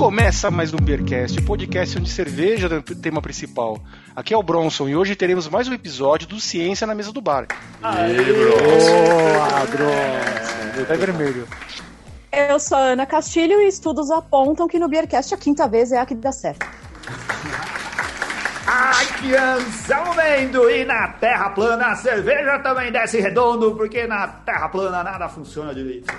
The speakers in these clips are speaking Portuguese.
começa mais um Beercast, o podcast onde cerveja é o tema principal. Aqui é o Bronson e hoje teremos mais um episódio do Ciência na Mesa do Bar. Aê, Bronson! Boa, Bronson! Tá vermelho. Eu sou a Ana Castilho e estudos apontam que no Beercast a quinta vez é a que dá certo. Aqui Anselmo Mendo e na Terra plana a cerveja também desce redondo, porque na Terra plana nada funciona direito.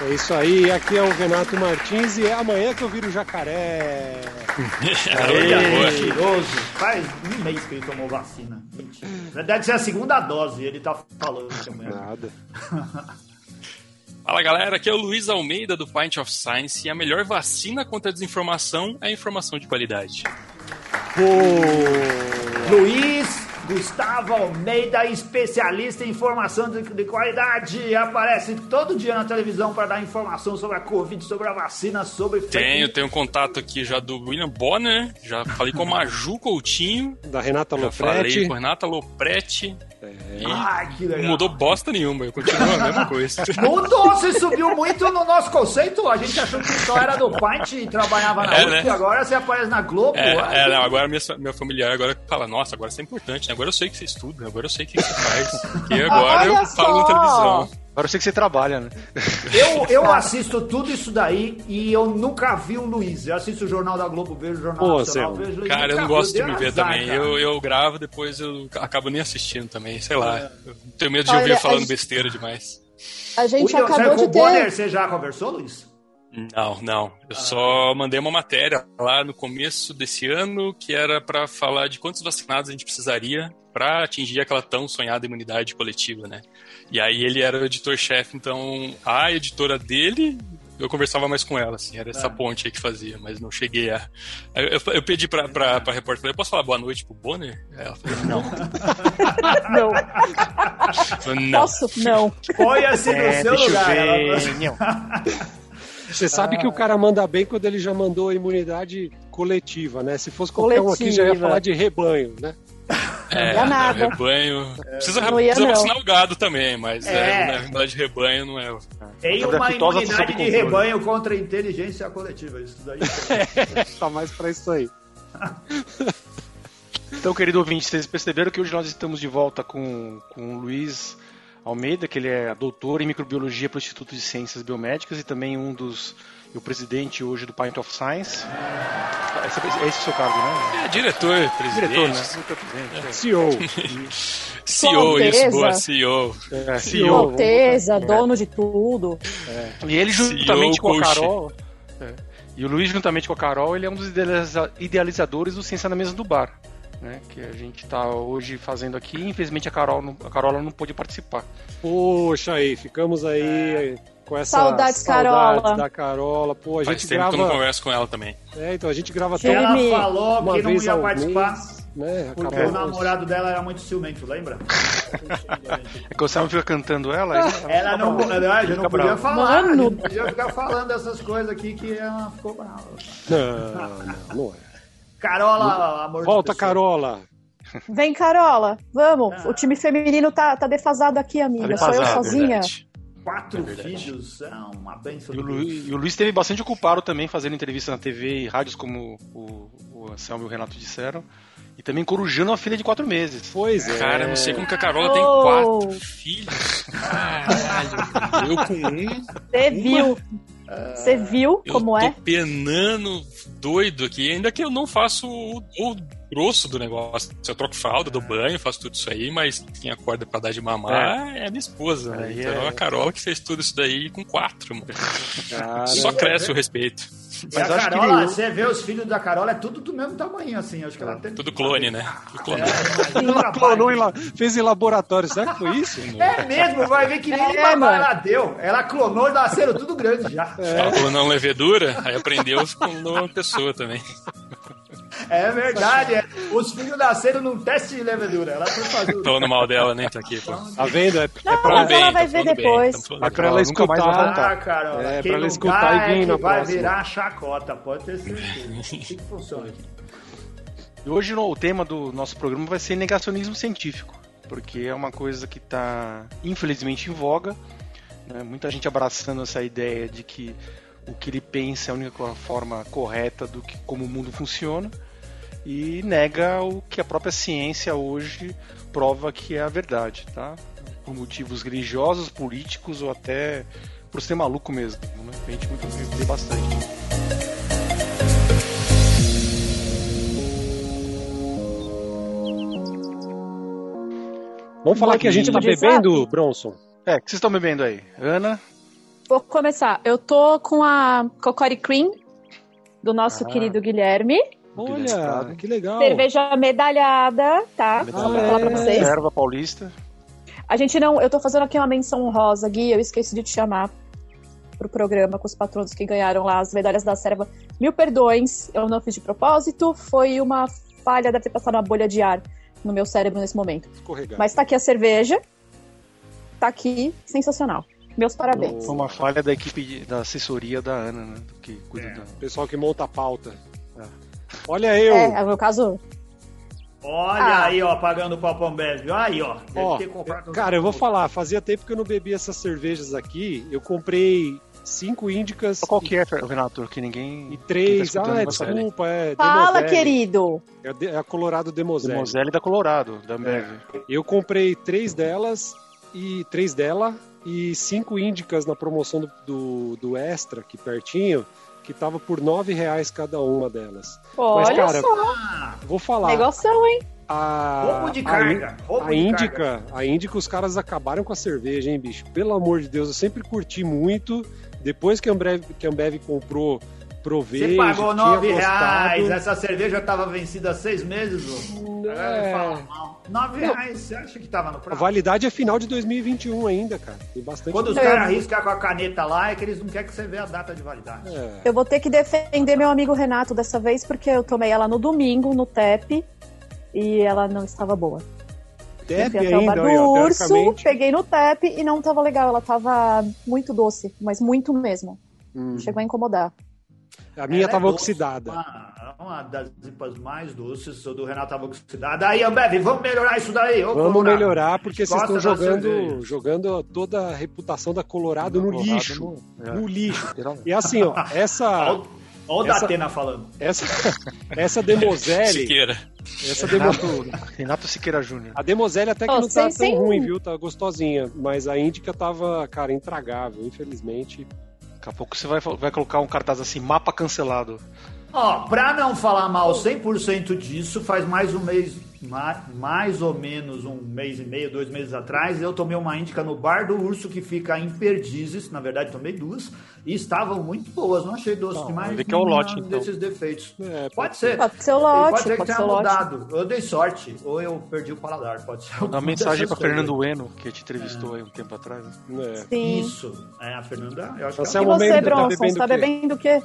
É isso aí, aqui é o Renato Martins e é amanhã que eu viro jacaré. Olha, mentiroso. Faz um mês que ele tomou vacina. Mentira. Deve ser a segunda dose, ele tá falando que amanhã. Nada. Fala galera, aqui é o Luiz Almeida do Pint of Science e a melhor vacina contra a desinformação é a informação de qualidade. Luiz Gustavo Almeida, especialista em informação de, de qualidade, aparece todo dia na televisão para dar informação sobre a Covid, sobre a vacina, sobre fake Tenho, tenho um contato aqui já do William Bonner, já falei com a Maju Coutinho, Da Renata já falei Lopretti. com a Renata Lopretti. E Ai, que legal. não mudou bosta nenhuma, eu continuo a mesma coisa. Mudou, você subiu muito no nosso conceito. A gente achou que só era do Pint e trabalhava na É, USP, né? agora você aparece na Globo. É, é, não, agora minha, meu familiar agora fala, nossa, agora isso é importante, né? Agora eu sei que você estuda, agora eu sei o que você faz. E agora Olha eu falo na televisão. Agora eu sei que você trabalha, né? Eu, eu assisto tudo isso daí e eu nunca vi o Luiz. Eu assisto o Jornal da Globo, vejo o Jornal Pô, Nacional, Zé, vejo o Luiz. Cara, eu não gosto de me ver azar, também. cara. Eu, eu gravo, depois eu acabo nem assistindo também, sei lá. É. Eu tenho medo de Olha, ouvir falando gente- besteira demais. A gente William, acabou com de o Bonner, ter. você já conversou, Luiz? Não, não. Eu só mandei uma matéria lá no começo desse ano que era pra falar de quantos vacinados a gente precisaria pra atingir aquela tão sonhada imunidade coletiva, né? E aí ele era o editor-chefe, então a editora dele eu conversava mais com ela, assim, era essa É. ponte aí que fazia, mas não cheguei a. Eu, eu pedi pra, pra, pra repórter, falei, posso falar boa noite pro Bonner? Ela falou, não. Não, Eu falei, não. posso? Não. Põe-se no É, seu deixa eu lugar. ver. ela- Não. Você sabe que o cara manda bem quando ele já mandou a imunidade coletiva, né? Se fosse qualquer um aqui, já ia Coletiva. falar de rebanho, né? É, ia nada. rebanho. Precisa, Não ia, precisa não. vacinar o gado também, mas É. é. na imunidade de rebanho não é. Tem a uma imunidade de rebanho contra a inteligência coletiva. Isso daí. Tá mais pra isso aí. Então, querido ouvinte, vocês perceberam que hoje nós estamos de volta com, com o Luiz Almeida, que ele é doutor em microbiologia pelo Instituto de Ciências Biomédicas e também um dos. e o presidente hoje do Pint of Science. Esse, é esse o seu cargo, né? É diretor, presidente. Diretor, né? É. CEO. CEO, isso, boa, CEO. É, CEO. Alteza, dono de tudo. E ele juntamente CEO com a. Carol. é, e o Luiz, juntamente com a Carol, ele é um dos idealiza- idealizadores do Ciência na Mesa do Bar. Né, que a gente está hoje fazendo aqui. Infelizmente a Carol não, a Carola não pôde participar. Poxa aí, ficamos aí com essa Saudades, saudades Carola. da Carola. Pô, a Faz gente tempo que eu não grava. converso com ela também. É, então a gente grava tão Ela falou uma que não ia participar mês, né? porque Acabou. o namorado dela era muito ciumento, lembra? É que o Sam fica cantando ela. Ela não, ela já não Fica podia falar, Mano. não podia ficar falando essas coisas aqui que ela ficou brava. Não, não, não é. Carola, amor Volta. Carola. Vem, Carola, vamos. O time feminino tá, tá defasado aqui, amiga. Tá Sou eu defasado, sozinha. verdade. Quatro É filhos, é uma benção. E o, Lu, e o Luiz esteve bastante ocupado também fazendo entrevista na TV e rádios, como o, o Anselmo e o Renato disseram. E também corujando uma filha de quatro meses. Pois é. Cara, não sei como que a Carola tem Oh. quatro filhos. Caralho, eu com um. Você viu? Você viu Eu como tô é? penando doido aqui, ainda que eu não faço o, o grosso do negócio. Eu troco fralda, dou banho, faço tudo isso aí, mas quem acorda pra dar de mamar é, a minha esposa. né? Aí Então é- a Carola que fez tudo isso daí com quatro, mano. Cara, Só cresce o respeito. Mas a que Carola, ele- você vê os filhos da Carola, é tudo do mesmo tamanho, assim. Acho que ela tem. Tudo clone, né? Tudo clone. ela clonou em la... fez em laboratório. Será que foi isso? É mesmo, vai ver que nem É, mano. ela deu. Ela clonou e nasceram tudo grande já. Ela clonou levedura, aí aprendeu e clonou uma pessoa também. É verdade. é. Os filhos nasceram num teste de levedura. Ela foi fazer. o- Falando mal dela, nem tá aqui, pô. Tá vendo? É, é Não, pra, mas ela bem, vai tá ver falando bem, depois. tá pra bem. ela mais vai escutar. voltar. Ah. É, pra ela escutar e é vir que na vai próxima. virar chacota, pode ter certeza. Assim que funciona aqui. E hoje no- o tema do nosso programa vai ser negacionismo científico, porque é uma coisa que está infelizmente em voga. né? Muita gente abraçando essa ideia de que o que ele pensa é a única forma correta do que como o mundo funciona e nega o que a própria ciência hoje prova que é a verdade, tá? Por motivos religiosos, políticos ou até por ser maluco mesmo. Né? A gente muito vê bastante. Vamos falar que a gente tá bebendo, Bronson? É, o que vocês estão bebendo aí? Ana? Vou começar. Eu tô com a Cocori Cream, do nosso Ah. querido Guilherme. Olha, que legal. Cerveja medalhada, tá? Medalhada. Vou falar pra vocês. Erva paulista. A gente não. Eu tô fazendo aqui uma menção honrosa, Gui. Eu esqueci de te chamar pro programa com os patronos que ganharam lá as medalhas da serva. Mil perdões, eu não fiz de propósito. Foi uma falha, deve ter passado uma bolha de ar no meu cérebro nesse momento. Escorregar. Mas tá aqui a cerveja. Tá aqui, sensacional. Meus parabéns. Foi uma falha da equipe de- da assessoria da Ana, né? Que cuida da. Pessoal que monta a pauta. É. Olha eu. É, no meu caso, Olha Ah. aí, ó, pagando o papo Ambev. Aí, ó. Deve Ó, ter comprado cara, eu vou falar, fazia tempo que eu não bebi essas cervejas aqui. Eu comprei cinco índicas Qual que é, Renato? Que ninguém. e três. tá ah, vai saber. desculpa, é. fala, Demoiselle. querido. É a é a Colorado Demoselle. Demoselle da Colorado, da Ambev. Eu comprei três delas e três dela e cinco índicas na promoção do, do, do Extra, aqui pertinho, que tava por nove reais cada uma delas. Olha cara, só. Vou falar. Negoção, hein? A, roubo de a carga. roubo A Índica, a Índica, os caras acabaram com a cerveja, hein, bicho? Pelo amor de Deus, eu sempre curti muito. Depois que a Ambev, que a Ambev comprou, provei. Você pagou nove gostado. reais, essa cerveja tava vencida há seis meses, ô. É. Fala mal. Nove reais, você acha que tava no A prazo? validade é final de 2021 ainda, cara. Tem bastante. Quando os É. caras riscam com a caneta lá, é que eles não querem que você veja a data de validade. É. Eu vou ter que defender meu amigo Renato dessa vez, porque eu tomei ela no domingo, no TEP, e ela não estava boa. Bar ainda, do aí, urso, peguei no TEP e não tava legal. Ela tava muito doce, mas muito mesmo. Hum. Chegou a incomodar. A minha Ela é oxidada. Uma, uma das zipas mais doces, o do Renato tava oxidada. Aí, Ambev, vamos melhorar isso daí. ô, Vamos Colorado. melhorar, porque vocês estão jogando, jogando toda a reputação da Colorado no Colorado lixo. no- é. No lixo. Literalmente. E assim, ó, essa. Olha o Essa- Datena falando. Essa, essa Demoselle. Siqueira. Essa Demo, Renato, Renato Siqueira Júnior. a Demoselle até que Ó, não tá sem- tão sem- ruim, viu? Tá gostosinha. Mas a Índica tava, cara, intragável, infelizmente. Daqui a pouco você vai, vai colocar um cartaz assim, mapa cancelado. Ó, pra não falar mal 100% disso, faz mais um mês, mais ou menos um mês e meio, dois meses atrás, eu tomei uma índica no Bar do Urso que fica em Perdizes, na verdade tomei duas, e estavam muito boas, não achei doce Não, demais. ele quer o lote, então. desses defeitos. É, Pode ser. Pode ser o lote, Pode ser que pode tenha ser o lote. mudado. Eu dei sorte, ou eu perdi o paladar, pode ser. Uma mensagem pra Fernando. Bueno, que te entrevistou aí um tempo atrás. né? É. Sim. Isso, é a Fernanda, eu acho que Você E é momento você, que tá Bronson, tá quê? bebendo o quê?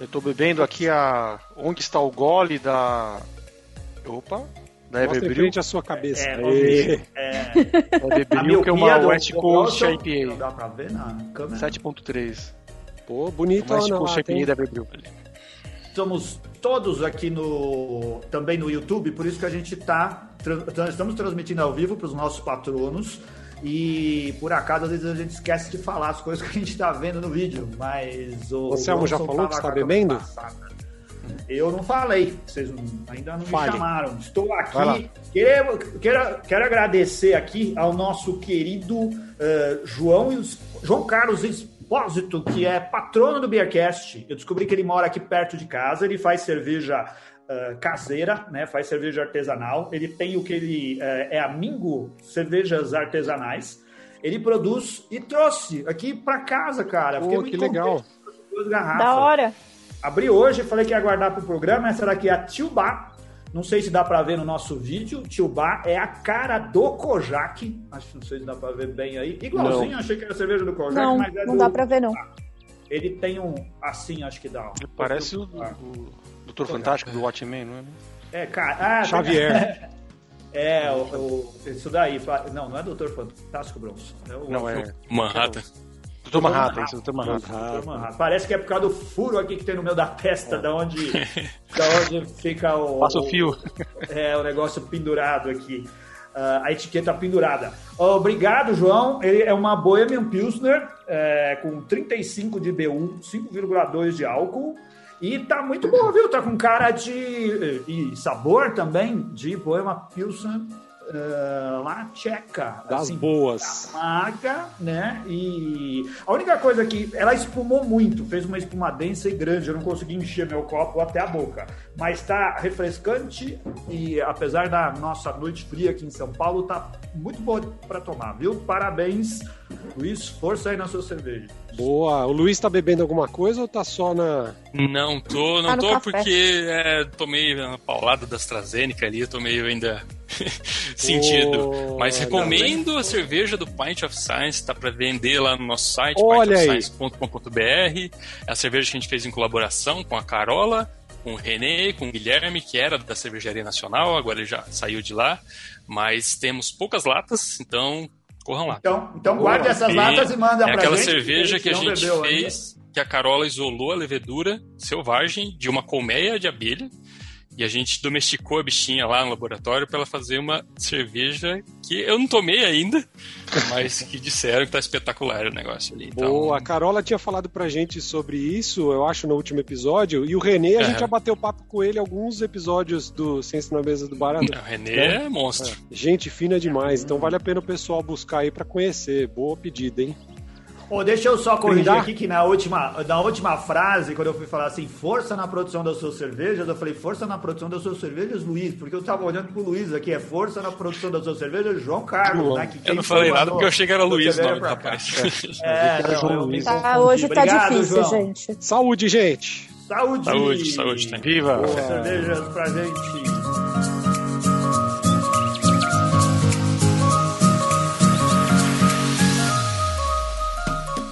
Eu tô bebendo aqui a. Onde está o gole da. Opa! Da Mostra em Everbril. frente a sua cabeça. É, é, a Everbril, que é uma do- West do Coast Bronson, IPA. Não dá pra ver na câmera. 7.3. Pô, bonita West Coast IPA da Everbril. Estamos todos aqui no também no YouTube, por isso que a gente tá tran- estamos transmitindo ao vivo para os nossos patronos. E por acaso, às vezes a gente esquece de falar as coisas que a gente tá vendo no vídeo, mas o. O Anselmo já falou que está bebendo? passada. Eu não falei, vocês não- ainda não Fale. me chamaram. Estou aqui. Quero, quero, quero agradecer aqui ao nosso querido eh, João, João Carlos Expósito, que é patrono do Beercast. Eu descobri que ele mora aqui perto de casa, ele faz cerveja eh, caseira, né? Faz cerveja artesanal. Ele tem o que ele eh, é a Mingo Cervejas Artesanais. Ele produz e trouxe aqui para casa, cara. Fiquei Pô, muito que legal. duas garrafas. Da hora. Abri hoje, falei que ia guardar pro programa. Essa daqui é a Tilba. Não sei se dá pra ver no nosso vídeo. Tilba é a cara do Kojak. Acho que não sei se dá pra ver bem aí. Igualzinho, achei que era cerveja do Kojak, Não, mas é não do- dá pra ver, não. Ele tem um assim, acho que dá. ó. Parece o, o Doutor Fantástico do Watchmen, não é? É, cara. Ah, Xavier. É, o, o- isso daí. Não, não é Doutor Fantástico, Bronson. É o, Não, é. Manhattan. Doutor Manhattan, isso, Doutor Manhattan. Parece que é por causa do furo aqui que tem no meio da testa, da onde, da onde fica o. Passa o fio. É, o negócio pendurado aqui. uh, a etiqueta pendurada. Obrigado, João. Ele é uma Bohemian Pilsner é, com 35 de BU, 5,2 de álcool. E tá muito boa, viu? Tá com cara de. e sabor também de Bohemian Pilsner uh, lá tcheca. Das assim, boas. Marca, né? E a única coisa que ela espumou muito, fez uma espuma densa e grande. Eu não consegui encher meu copo até a boca. Mas tá refrescante e apesar da nossa noite fria aqui em São Paulo, tá muito boa para tomar, viu? Parabéns, Luiz. Força aí na sua cerveja. Boa. O Luiz tá bebendo alguma coisa ou tá só na. Não tô, não tá tô porque é, tomei uma paulada da AstraZeneca ali, tô meio ainda sentido. Oh, Mas recomendo a cerveja do Pint of Science, tá para vender lá no nosso site, pintofscience.com.br. É a cerveja que a gente fez em colaboração com a Carola, com o René, com o Guilherme, que era da Cervejaria Nacional, agora ele já saiu de lá. Mas temos poucas latas, então corram lá. Então, então guarde essas latas e manda é pra aquela cerveja que a gente fez, ainda. que a Carola isolou a levedura selvagem de uma colmeia de abelha e a gente domesticou a bichinha lá no laboratório para ela fazer uma cerveja que eu não tomei ainda, mas que disseram que tá espetacular o negócio ali. Então... Boa, a Carola tinha falado pra gente sobre isso, eu acho, no último episódio, e o Renê, a gente já bateu papo com ele alguns episódios do Ciência na Mesa do Barato. O Renê né? é monstro. É. Gente fina demais, então vale a pena o pessoal buscar aí para conhecer. Boa pedida, hein? Oh, deixa eu só corrigir Brindar? aqui que na última, na última frase, quando eu fui falar assim, força na produção das suas cervejas, eu falei força na produção das suas cervejas, Luiz, porque eu tava olhando pro Luiz aqui, é força na produção das suas cervejas, João Carlos. Né, eu não falei nada porque eu achei que era Luiz o nome rapaz. É, não, João Luiz. Tá, hoje tá Obrigado, tá difícil, João. gente. Saúde, gente. Saúde. Saúde, saúde. Tá. Viva. Boa. Cervejas pra gente.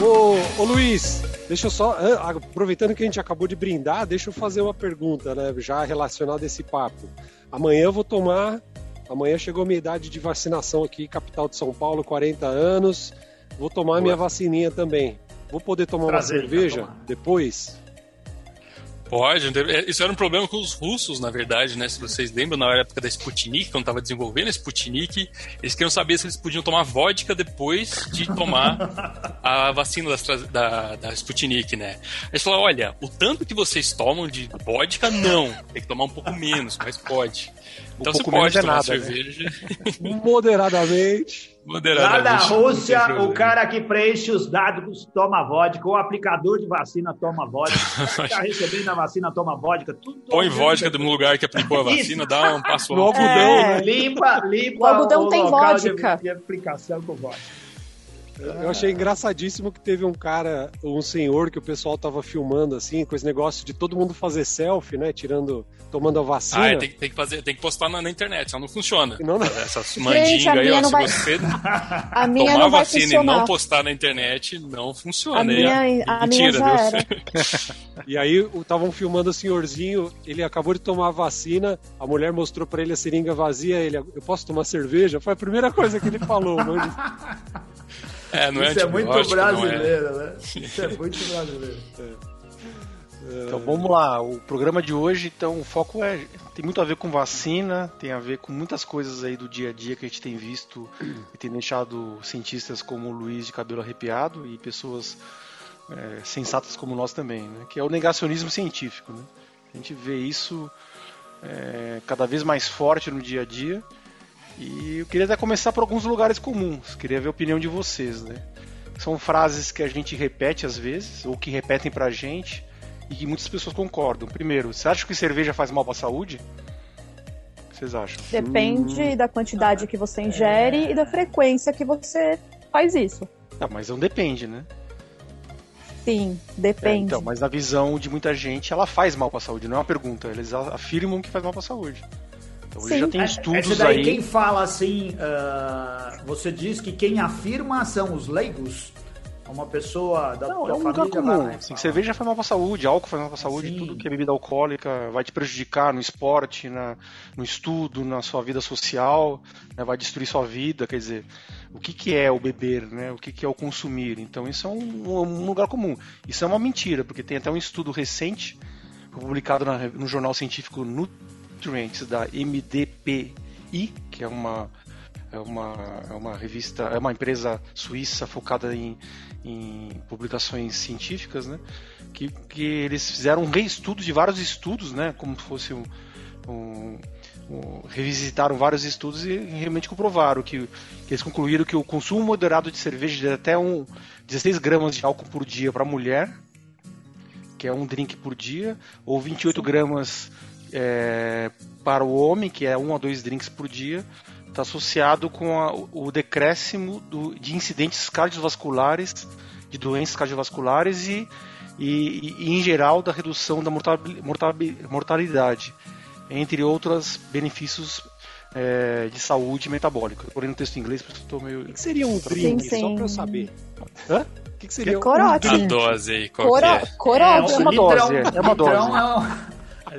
Ô, ô Luiz, deixa eu só, aproveitando que a gente acabou de brindar, deixa eu fazer uma pergunta, né, já relacionada a esse papo. Amanhã eu vou tomar, amanhã chegou minha idade de vacinação aqui, capital de São Paulo, 40 anos, vou tomar Boa. minha vacininha também. Vou poder tomar Prazer, uma cerveja depois? Pode, é, isso era um problema com os russos, na verdade, né? Se vocês lembram, na época da Sputnik, quando estava desenvolvendo a Sputnik, eles queriam saber se eles podiam tomar vodka depois de tomar a vacina da, da, da Sputnik, né? Eles falaram, olha, o tanto que vocês tomam de vodka, não. Tem que tomar um pouco menos, mas pode. Então um você pode é tomar nada, né? cerveja. Né? Moderadamente. Lá na Rússia, o cara que preenche os dados toma vodka, o aplicador de vacina toma vodka, o está recebendo a vacina toma vodka, tudo. Põe vodka no lugar que aplicou a vacina, dá um passo no algodão. É, limpa, limpa o algodão o tem vodka. De, de aplicação com vodka. Eu achei engraçadíssimo que teve um cara, um senhor que o pessoal tava filmando assim, com esse negócio de todo mundo fazer selfie, né? Tirando, tomando a vacina. Ah, é, tem, tem, que fazer, tem que postar na, na internet, senão não funciona. Não, não. Essas mandingas aí, ó, se vai... você a minha tomar vacina funcionar. e não postar na internet, não funciona. A minha, a Mentira, minha e aí estavam filmando o senhorzinho, ele acabou de tomar a vacina, a mulher mostrou para ele a seringa vazia, ele, eu posso tomar cerveja? Foi a primeira coisa que ele falou, mano. É, não é Isso é muito brasileiro, é. né? Isso é muito brasileiro. Então vamos lá, o programa de hoje, então o foco é tem muito a ver com vacina, tem a ver com muitas coisas aí do dia a dia que a gente tem visto e tem deixado cientistas como o Luiz de cabelo arrepiado e pessoas é, sensatas como nós também, né? Que é o negacionismo científico, né? A gente vê isso é, cada vez mais forte no dia a dia e eu queria até começar por alguns lugares comuns, queria ver a opinião de vocês, né? São frases que a gente repete às vezes, ou que repetem pra gente, e que muitas pessoas concordam. Primeiro, você acha que cerveja faz mal pra saúde? O que vocês acham? Depende hum... da quantidade que você ingere é... e da frequência que você faz isso. Ah, mas não depende, né? Sim, depende. É, então, mas na visão de muita gente, ela faz mal para a saúde, não é uma pergunta. Eles afirmam que faz mal para a saúde. Então, hoje Sim. já tem é, estudos daí, aí. Quem fala assim, uh, você diz que quem afirma são os leigos? Uma pessoa da não, é um lugar comum. Vai, assim, cerveja faz mal pra saúde, álcool faz mal pra saúde, Sim. tudo que é bebida alcoólica vai te prejudicar no esporte, na, no estudo, na sua vida social, né, vai destruir sua vida. Quer dizer, o que, que é o beber, né? O que, que é o consumir? Então isso é um, um lugar comum. Isso é uma mentira, porque tem até um estudo recente publicado na, no jornal científico Nutrients da MDPI, que é uma é uma, é uma revista, é uma empresa suíça focada em, em publicações científicas, né? Que, que eles fizeram um reestudo de vários estudos, né? Como se fosse um, um, um revisitaram vários estudos e realmente comprovaram que, que, eles concluíram que o consumo moderado de cerveja de até um 16 gramas de álcool por dia para mulher, que é um drink por dia, ou 28 Sim. gramas é, para o homem, que é um a dois drinks por dia, está associado com a, o decréscimo do, de incidentes cardiovasculares, de doenças cardiovasculares e, e, e, em geral, da redução da mortalidade, entre outros benefícios é, de saúde metabólica. Porém, no texto em inglês, porque estou meio. O que seria um drink? Sim, sim. Só para eu saber. Hã? O que, que seria corote. um drink? A dose aí, qual Coro... é? Corote. É, uma dose, é, é uma dose.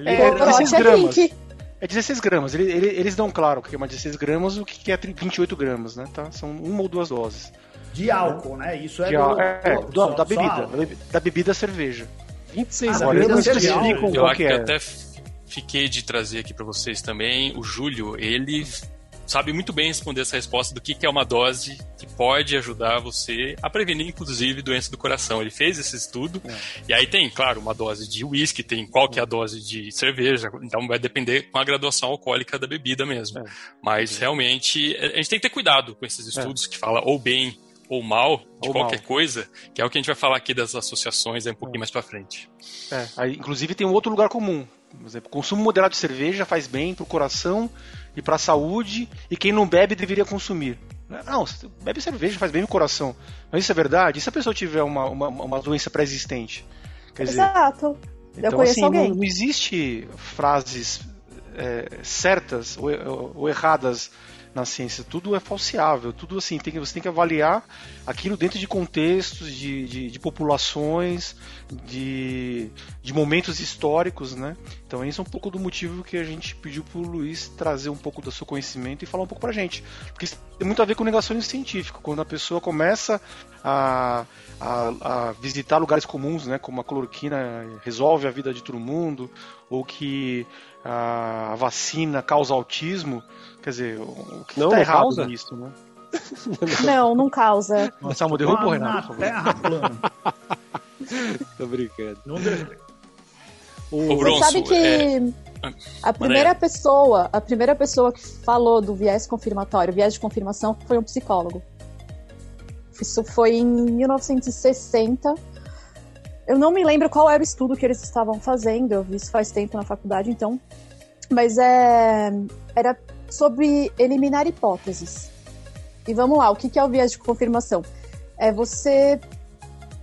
É, é, é 16 gramas. É 16 gramas. Eles, eles dão claro o que é uma 16 gramas o que é 28 gramas, né? Tá? São uma ou duas doses. De álcool, né? Isso é, do, é, do, só, da bebida. Da bebida cerveja. 26 ah, gramas de álcool. Eu, eu até fiquei de trazer aqui para vocês também. O Júlio, ele sabe muito bem responder essa resposta do que, que é uma dose que pode ajudar você a prevenir, inclusive, doença do coração. Ele fez esse estudo, é. e aí tem, claro, uma dose de uísque, tem qual que é a dose de cerveja, então vai depender com a graduação alcoólica da bebida mesmo. É. Mas é. realmente, a gente tem que ter cuidado com esses é. estudos que fala ou bem ou mal de ou qualquer mal. coisa, que é o que a gente vai falar aqui das associações um pouquinho é. mais para frente. É, aí, inclusive tem um outro lugar comum. Por exemplo, consumo moderado de cerveja faz bem para o coração e para a saúde, e quem não bebe deveria consumir. Não, bebe cerveja, faz bem no coração. Mas isso é verdade? E se a pessoa tiver uma, uma, uma doença pré-existente? Exato. Então, assim, não, não, existe frases é, certas ou, ou erradas na ciência. Tudo é falseável, tudo assim, tem, você tem que avaliar aquilo dentro de contextos, de, de, de populações, de, de momentos históricos, né? Então esse é um pouco do motivo que a gente pediu para o Luiz trazer um pouco do seu conhecimento e falar um pouco para a gente. Porque isso tem muito a ver com negacionismo científico. Quando a pessoa começa a, a, a, visitar lugares comuns, né, como a cloroquina resolve a vida de todo mundo, ou que a, a vacina causa autismo, quer dizer, o que está errado causa? nisso, né? Não, não causa. Nossa, derruba o Renato. Terra plana. Tô brincando. Não o Bronson, Você sabe que é... a primeira pessoa, a primeira pessoa que falou do viés confirmatório, viés de confirmação, foi um psicólogo. Isso foi em 1960. Eu não me lembro qual era o estudo que eles estavam fazendo, eu vi isso faz tempo na faculdade, então. Mas é, era sobre eliminar hipóteses. E vamos lá, o que é o viés de confirmação? É você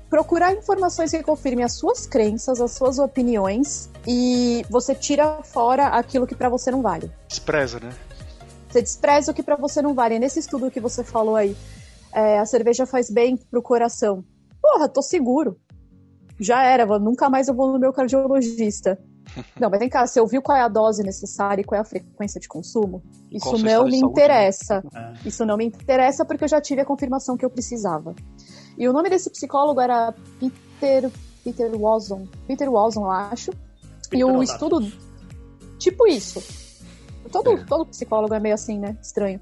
procurar informações que confirmem as suas crenças, as suas opiniões e você tira fora aquilo que para você não vale. Despreza, né? Você despreza o que para você não vale. Nesse estudo que você falou aí, é, a cerveja faz bem pro coração. Porra, tô seguro. Já era, nunca mais eu vou no meu cardiologista. Não, mas vem cá, você ouviu qual é a dose necessária e qual é a frequência de consumo? Isso não me interessa. É. Isso não me interessa porque eu já tive a confirmação que eu precisava. E o nome desse psicólogo era Peter Peter Watson, Peter Watson, eu acho. Peter e o estudo tipo isso. Todo, é. todo psicólogo é meio assim, né? Estranho.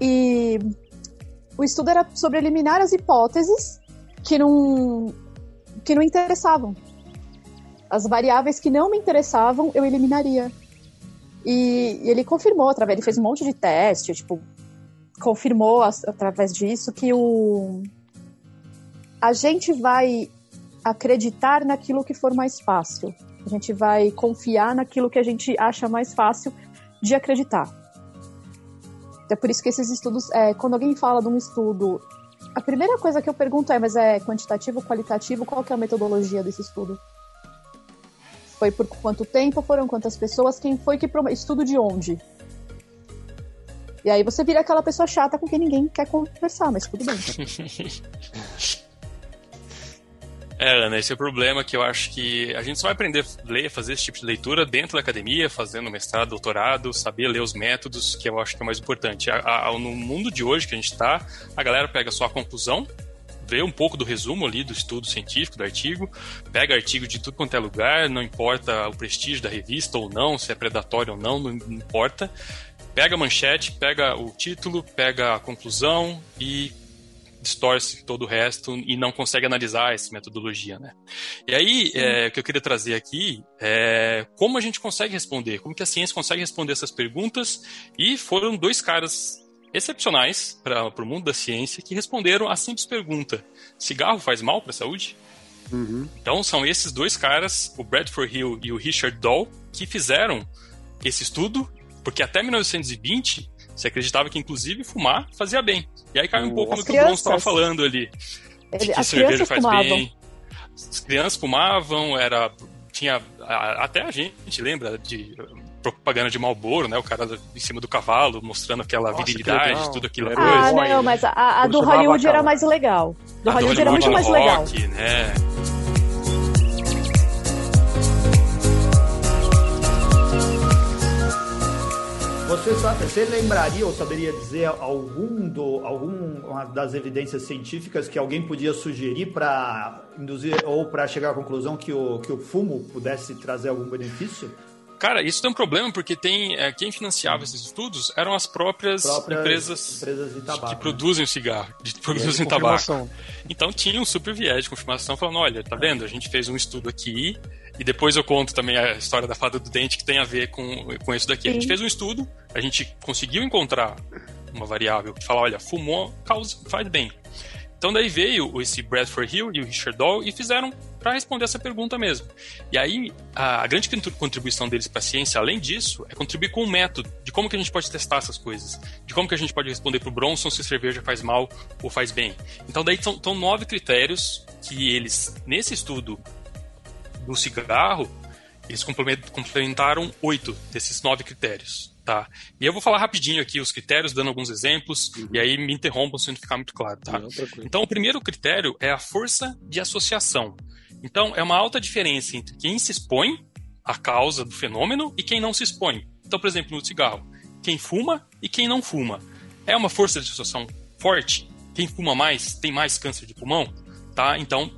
E o estudo era sobre eliminar as hipóteses que não que não interessavam. As variáveis que não me interessavam, eu eliminaria. E, e ele confirmou através, ele fez um monte de teste, tipo, confirmou através disso que o a gente vai acreditar naquilo que for mais fácil. A gente vai confiar naquilo que a gente acha mais fácil de acreditar. É por isso que esses estudos, é, quando alguém fala de um estudo, a primeira coisa que eu pergunto é, mas é quantitativo, qualitativo, qual que é a metodologia desse estudo? Foi por quanto tempo, foram quantas pessoas, quem foi que estudo de onde? E aí você vira aquela pessoa chata com quem ninguém quer conversar, mas tudo bem. É, Ana, esse é o problema que eu acho que a gente só vai aprender a ler, fazer esse tipo de leitura dentro da academia, fazendo mestrado, doutorado, saber ler os métodos, que eu acho que é o mais importante. A, a, no mundo de hoje que a gente está, a galera pega só a conclusão, vê um pouco do resumo ali do estudo científico, do artigo, pega artigo de tudo quanto é lugar, não importa o prestígio da revista ou não, se é predatório ou não, não importa, pega a manchete, pega o título, pega a conclusão e distorce todo o resto e não consegue analisar essa metodologia, né? E aí, é, o que eu queria trazer aqui é como a gente consegue responder, como que a ciência consegue responder essas perguntas e foram dois caras excepcionais para o mundo da ciência que responderam a simples pergunta: cigarro faz mal para a saúde? Uhum. Então são esses dois caras, o Bradford Hill e o Richard Doll, que fizeram esse estudo, porque até 1920 se acreditava que inclusive fumar fazia bem. E aí cai um pouco no que crianças. o Bronson estava falando ali. De que As cerveja faz fumavam. bem. As crianças fumavam, era tinha até a gente lembra de propaganda de Malboro, né? O cara em cima do cavalo, mostrando aquela Nossa, virilidade, tudo aquilo. Ah, coisa. não, mas a, a do Hollywood era mais legal. Do a Hollywood, do Hollywood era muito mais rock, legal. Né? Você, lembraria ou saberia dizer algum do, alguma das evidências científicas que alguém podia sugerir para induzir ou para chegar à conclusão que o, que o fumo pudesse trazer algum benefício? Cara, isso tem um problema porque tem é, quem financiava esses estudos eram as próprias, próprias empresas, empresas tabaco, que né? produzem o cigarro, que produzem tabaco. Então tinha um super viés de confirmação falando, olha, tá vendo? A gente fez um estudo aqui e depois eu conto também a história da fada do dente que tem a ver com, com isso daqui. Sim. A gente fez um estudo, a gente conseguiu encontrar uma variável que fala, olha, fumou causa, faz bem. Então daí veio esse Bradford Hill e o Richard Doll e fizeram para responder essa pergunta mesmo. E aí a, a grande contribuição deles para a ciência, além disso, é contribuir com o método de como que a gente pode testar essas coisas, de como que a gente pode responder para o Bronson se cerveja faz mal ou faz bem. Então daí são nove critérios que eles nesse estudo do cigarro eles complementaram oito desses nove critérios. Tá. E eu vou falar rapidinho aqui os critérios, dando alguns exemplos, uhum. e aí me interrompam se não ficar muito claro, tá? Não, então, o primeiro critério é a força de associação. Então, é uma alta diferença entre quem se expõe à causa do fenômeno e quem não se expõe. Então, por exemplo, no cigarro, quem fuma e quem não fuma. É uma força de associação forte? Quem fuma mais tem mais câncer de pulmão? Tá? Então,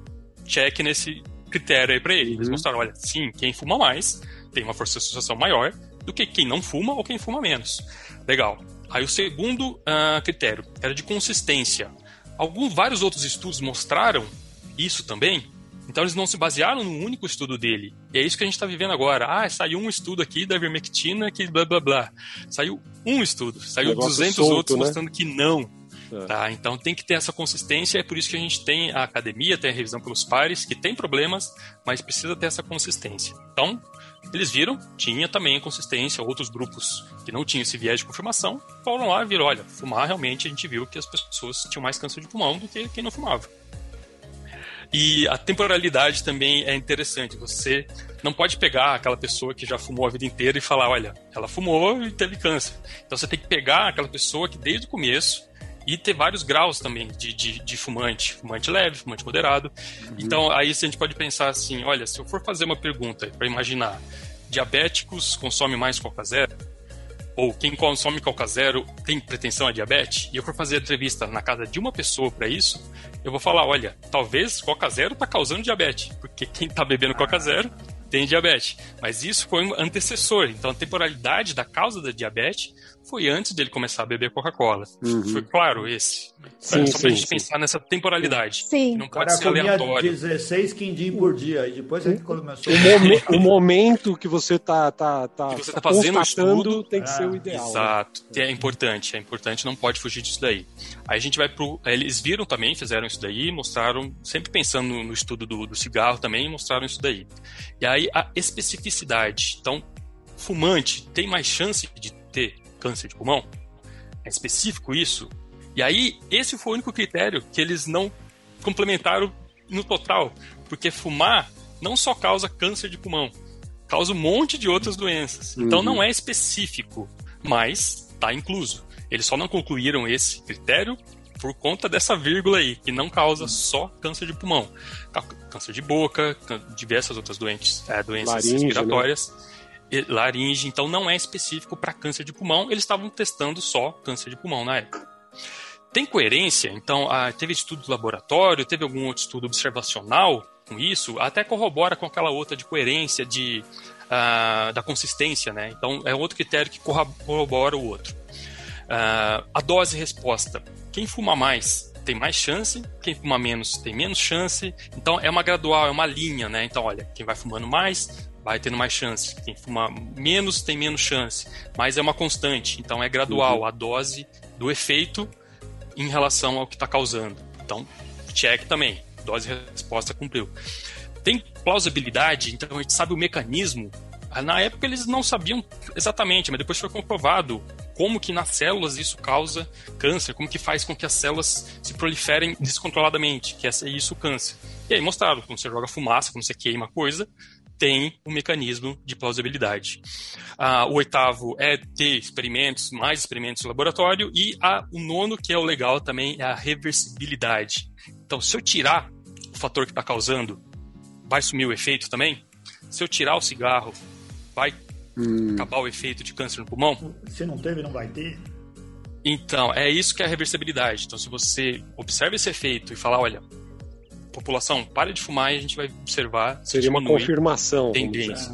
cheque nesse critério aí para ele. Eles uhum. mostraram, olha, sim, quem fuma mais tem uma força de associação maior do que quem não fuma ou quem fuma menos. Legal. Aí o segundo uh, critério era de consistência. Alguns, vários outros estudos mostraram isso também. Então eles não se basearam num único estudo dele. E é isso que a gente está vivendo agora. Ah, saiu um estudo aqui da vermectina que blá blá blá. Saiu um estudo, saiu 200 solto, outros né? mostrando que não. É. Tá? Então tem que ter essa consistência, é por isso que a gente tem a academia, tem a revisão pelos pares, que tem problemas, mas precisa ter essa consistência. Então, eles viram, tinha também consistência, outros grupos que não tinham esse viés de confirmação, foram lá e viram, olha, fumar realmente a gente viu que as pessoas tinham mais câncer de pulmão do que quem não fumava. E a temporalidade também é interessante. Você não pode pegar aquela pessoa que já fumou a vida inteira e falar, olha, ela fumou e teve câncer. Então você tem que pegar aquela pessoa que desde o começo e ter vários graus também de, de, de fumante, fumante leve, fumante moderado. Uhum. Então, aí a gente pode pensar assim: olha, se eu for fazer uma pergunta para imaginar, diabéticos consomem mais Coca Zero? Ou quem consome Coca Zero tem pretensão a diabetes? E eu for fazer a entrevista na casa de uma pessoa para isso, eu vou falar: olha, talvez Coca Zero está causando diabetes, porque quem está bebendo Coca Zero tem diabetes. Mas isso foi um antecessor. Então, a temporalidade da causa da diabetes foi antes dele começar a beber Coca-Cola. Uhum. Foi claro esse. Sim, Só pra sim, gente sim. pensar nessa temporalidade. Sim. não pode ser aleatório. 16 quindim por dia. E depois a gente começou. O, momen o momento que você tá, tá, tá, que você tá fazendo estudo tem que ser o ideal. Né? Exato. Né? É importante, é importante, não pode fugir disso daí. Aí a gente vai pro. Eles viram também, fizeram isso daí, mostraram, sempre pensando no, estudo do, do cigarro também, mostraram isso daí. E aí a especificidade. Então, fumante tem mais chance de ter câncer de pulmão? É específico isso? E aí, esse foi o único critério que eles não complementaram no total, porque fumar não só causa câncer de pulmão, causa um monte de outras doenças. Então uhum. não é específico, mas está incluso. Eles só não concluíram esse critério por conta dessa vírgula aí, que não causa só câncer de pulmão. Câncer de boca, diversas outras doentes, é, doenças Laringe, né? respiratórias. Né? Laringe, então não é específico para câncer de pulmão, eles estavam testando só câncer de pulmão na época. Tem coerência? Então, ah, teve estudo de laboratório, teve algum outro estudo observacional com isso? Até corrobora com aquela outra de coerência de uh, da consistência, né? Então é outro critério que corrobora o outro. Uh, a dose resposta. Quem fuma mais tem mais chance, quem fuma menos tem menos chance. Então é uma gradual, é uma linha, né? Então, olha, quem vai fumando mais vai tendo mais chance. Quem fuma menos tem menos chance. Mas é uma constante, então é gradual uhum. a dose do efeito em relação ao que está causando. Então, check também. Dose resposta cumpriu. Tem plausibilidade, então a gente sabe o mecanismo. Na época eles não sabiam exatamente, mas depois foi comprovado como que nas células isso causa câncer, como que faz com que as células se proliferem descontroladamente, que é isso o câncer. E aí mostraram, quando você joga fumaça, quando você queima coisa, tem um mecanismo de plausibilidade. Ah, o oitavo é ter experimentos, mais experimentos no laboratório, e a, o nono, que é o legal também, é a reversibilidade. Então, se eu tirar o fator que está causando, vai sumir o efeito também? Se eu tirar o cigarro, vai hum. acabar o efeito de câncer no pulmão? Se não teve, não vai ter. Então, é isso que é a reversibilidade. Então, se você observa esse efeito e falar, olha, população, pare de fumar e a gente vai observar. Seria uma confirmação. Tendência.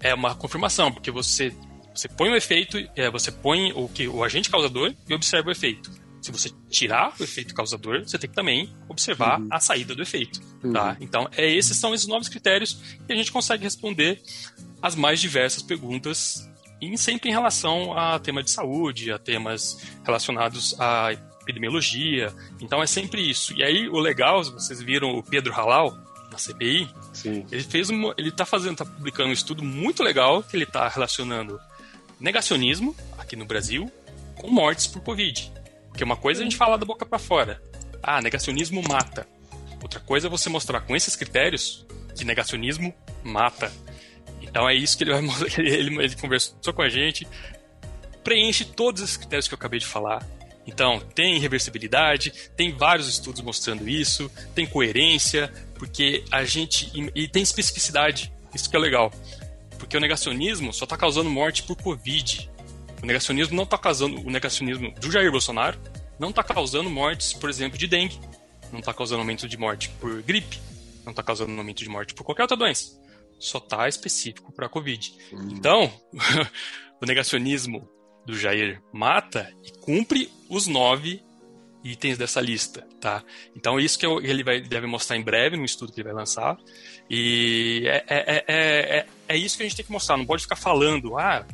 É uma confirmação, porque você, você põe o efeito, é, você põe o, que, o agente causador e observa o efeito. Se você tirar o efeito causador, você tem que também observar uhum. a saída do efeito. Uhum. Tá? Então, é, esses são esses novos critérios que a gente consegue responder as mais diversas perguntas, e sempre em relação a tema de saúde, a temas relacionados a epidemiologia. Então é sempre isso. E aí o legal, vocês viram o Pedro Halal na CPI, Sim. ele fez um, ele está fazendo, tá publicando um estudo muito legal que ele está relacionando negacionismo aqui no Brasil com mortes por Covid. Porque uma coisa é a gente falar da boca para fora. Ah, negacionismo mata. Outra coisa é você mostrar com esses critérios que negacionismo mata. Então é isso que ele vai ele, ele conversou com a gente. Preenche todos esses critérios que eu acabei de falar. Então, tem reversibilidade, tem vários estudos mostrando isso, tem coerência, porque a gente. E, tem especificidade, isso que é legal. Porque o negacionismo só está causando morte por Covid. O negacionismo não está causando. O negacionismo do Jair Bolsonaro não está causando mortes, por exemplo, de dengue. Não está causando aumento de morte por gripe. Não está causando aumento de morte por qualquer outra doença. Só está específico para a Covid. Hum. Então, o negacionismo do Jair mata e cumpre os nove itens dessa lista, tá? Então isso que ele vai, deve mostrar em breve no estudo que ele vai lançar. E é, é, é, é, é isso que a gente tem que mostrar, não pode ficar falando, ah,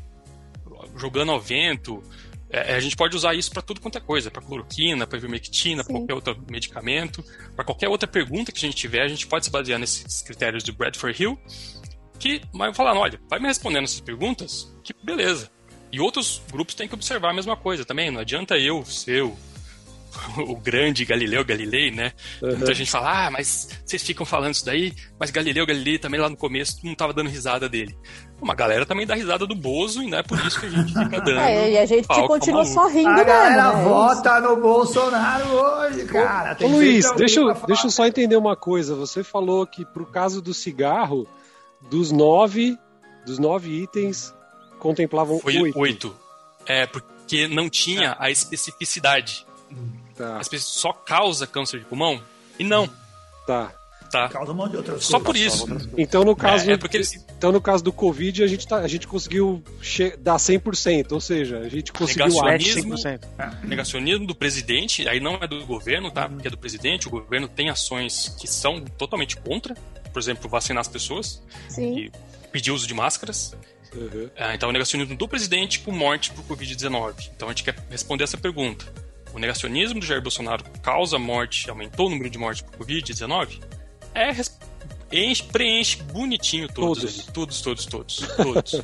jogando ao vento, é, a gente pode usar isso para tudo quanto é coisa, para cloroquina, para ivermectina, para qualquer outro medicamento, para qualquer outra pergunta que a gente tiver, a gente pode se basear nesses critérios do Bradford Hill, que vai falar, olha, vai me respondendo essas perguntas, que beleza. E outros grupos têm que observar a mesma coisa também. Não adianta eu ser o, o grande Galileu Galilei, né? Uhum. Muita gente fala, ah, mas vocês ficam falando isso daí, mas Galileu Galilei também lá no começo não estava dando risada dele. Uma galera também dá risada do Bozo e não é por isso que a gente fica dando. É, e a gente continua só rindo A galera né? vota no Bolsonaro hoje, cara. Ô, Luiz, deixa, deixa eu só entender uma coisa. Você falou que pro caso do cigarro, dos nove, dos nove itens, contemplavam Foi oito. oito. É, porque não tinha é. a especificidade. Tá. As pessoas só causa câncer de pulmão? E não. Tá. Tá. Causa um monte de outras Só por isso. Então no caso, é, é porque então no caso do Covid a gente tá, a gente conseguiu dar 100%, ou seja, a gente conseguiu negacionismo, 100%. É, negacionismo do presidente, aí não é do governo, tá? Porque é do presidente, o governo tem ações que são totalmente contra, por exemplo, vacinar as pessoas Sim. e pedir uso de máscaras. Uhum. É, então, o negacionismo do presidente por morte por Covid-19. Então, a gente quer responder essa pergunta. O negacionismo do Jair Bolsonaro causa morte, aumentou o número de mortes por Covid-19? É, enche, preenche bonitinho todos. Todos, todos, todos, todos. todos.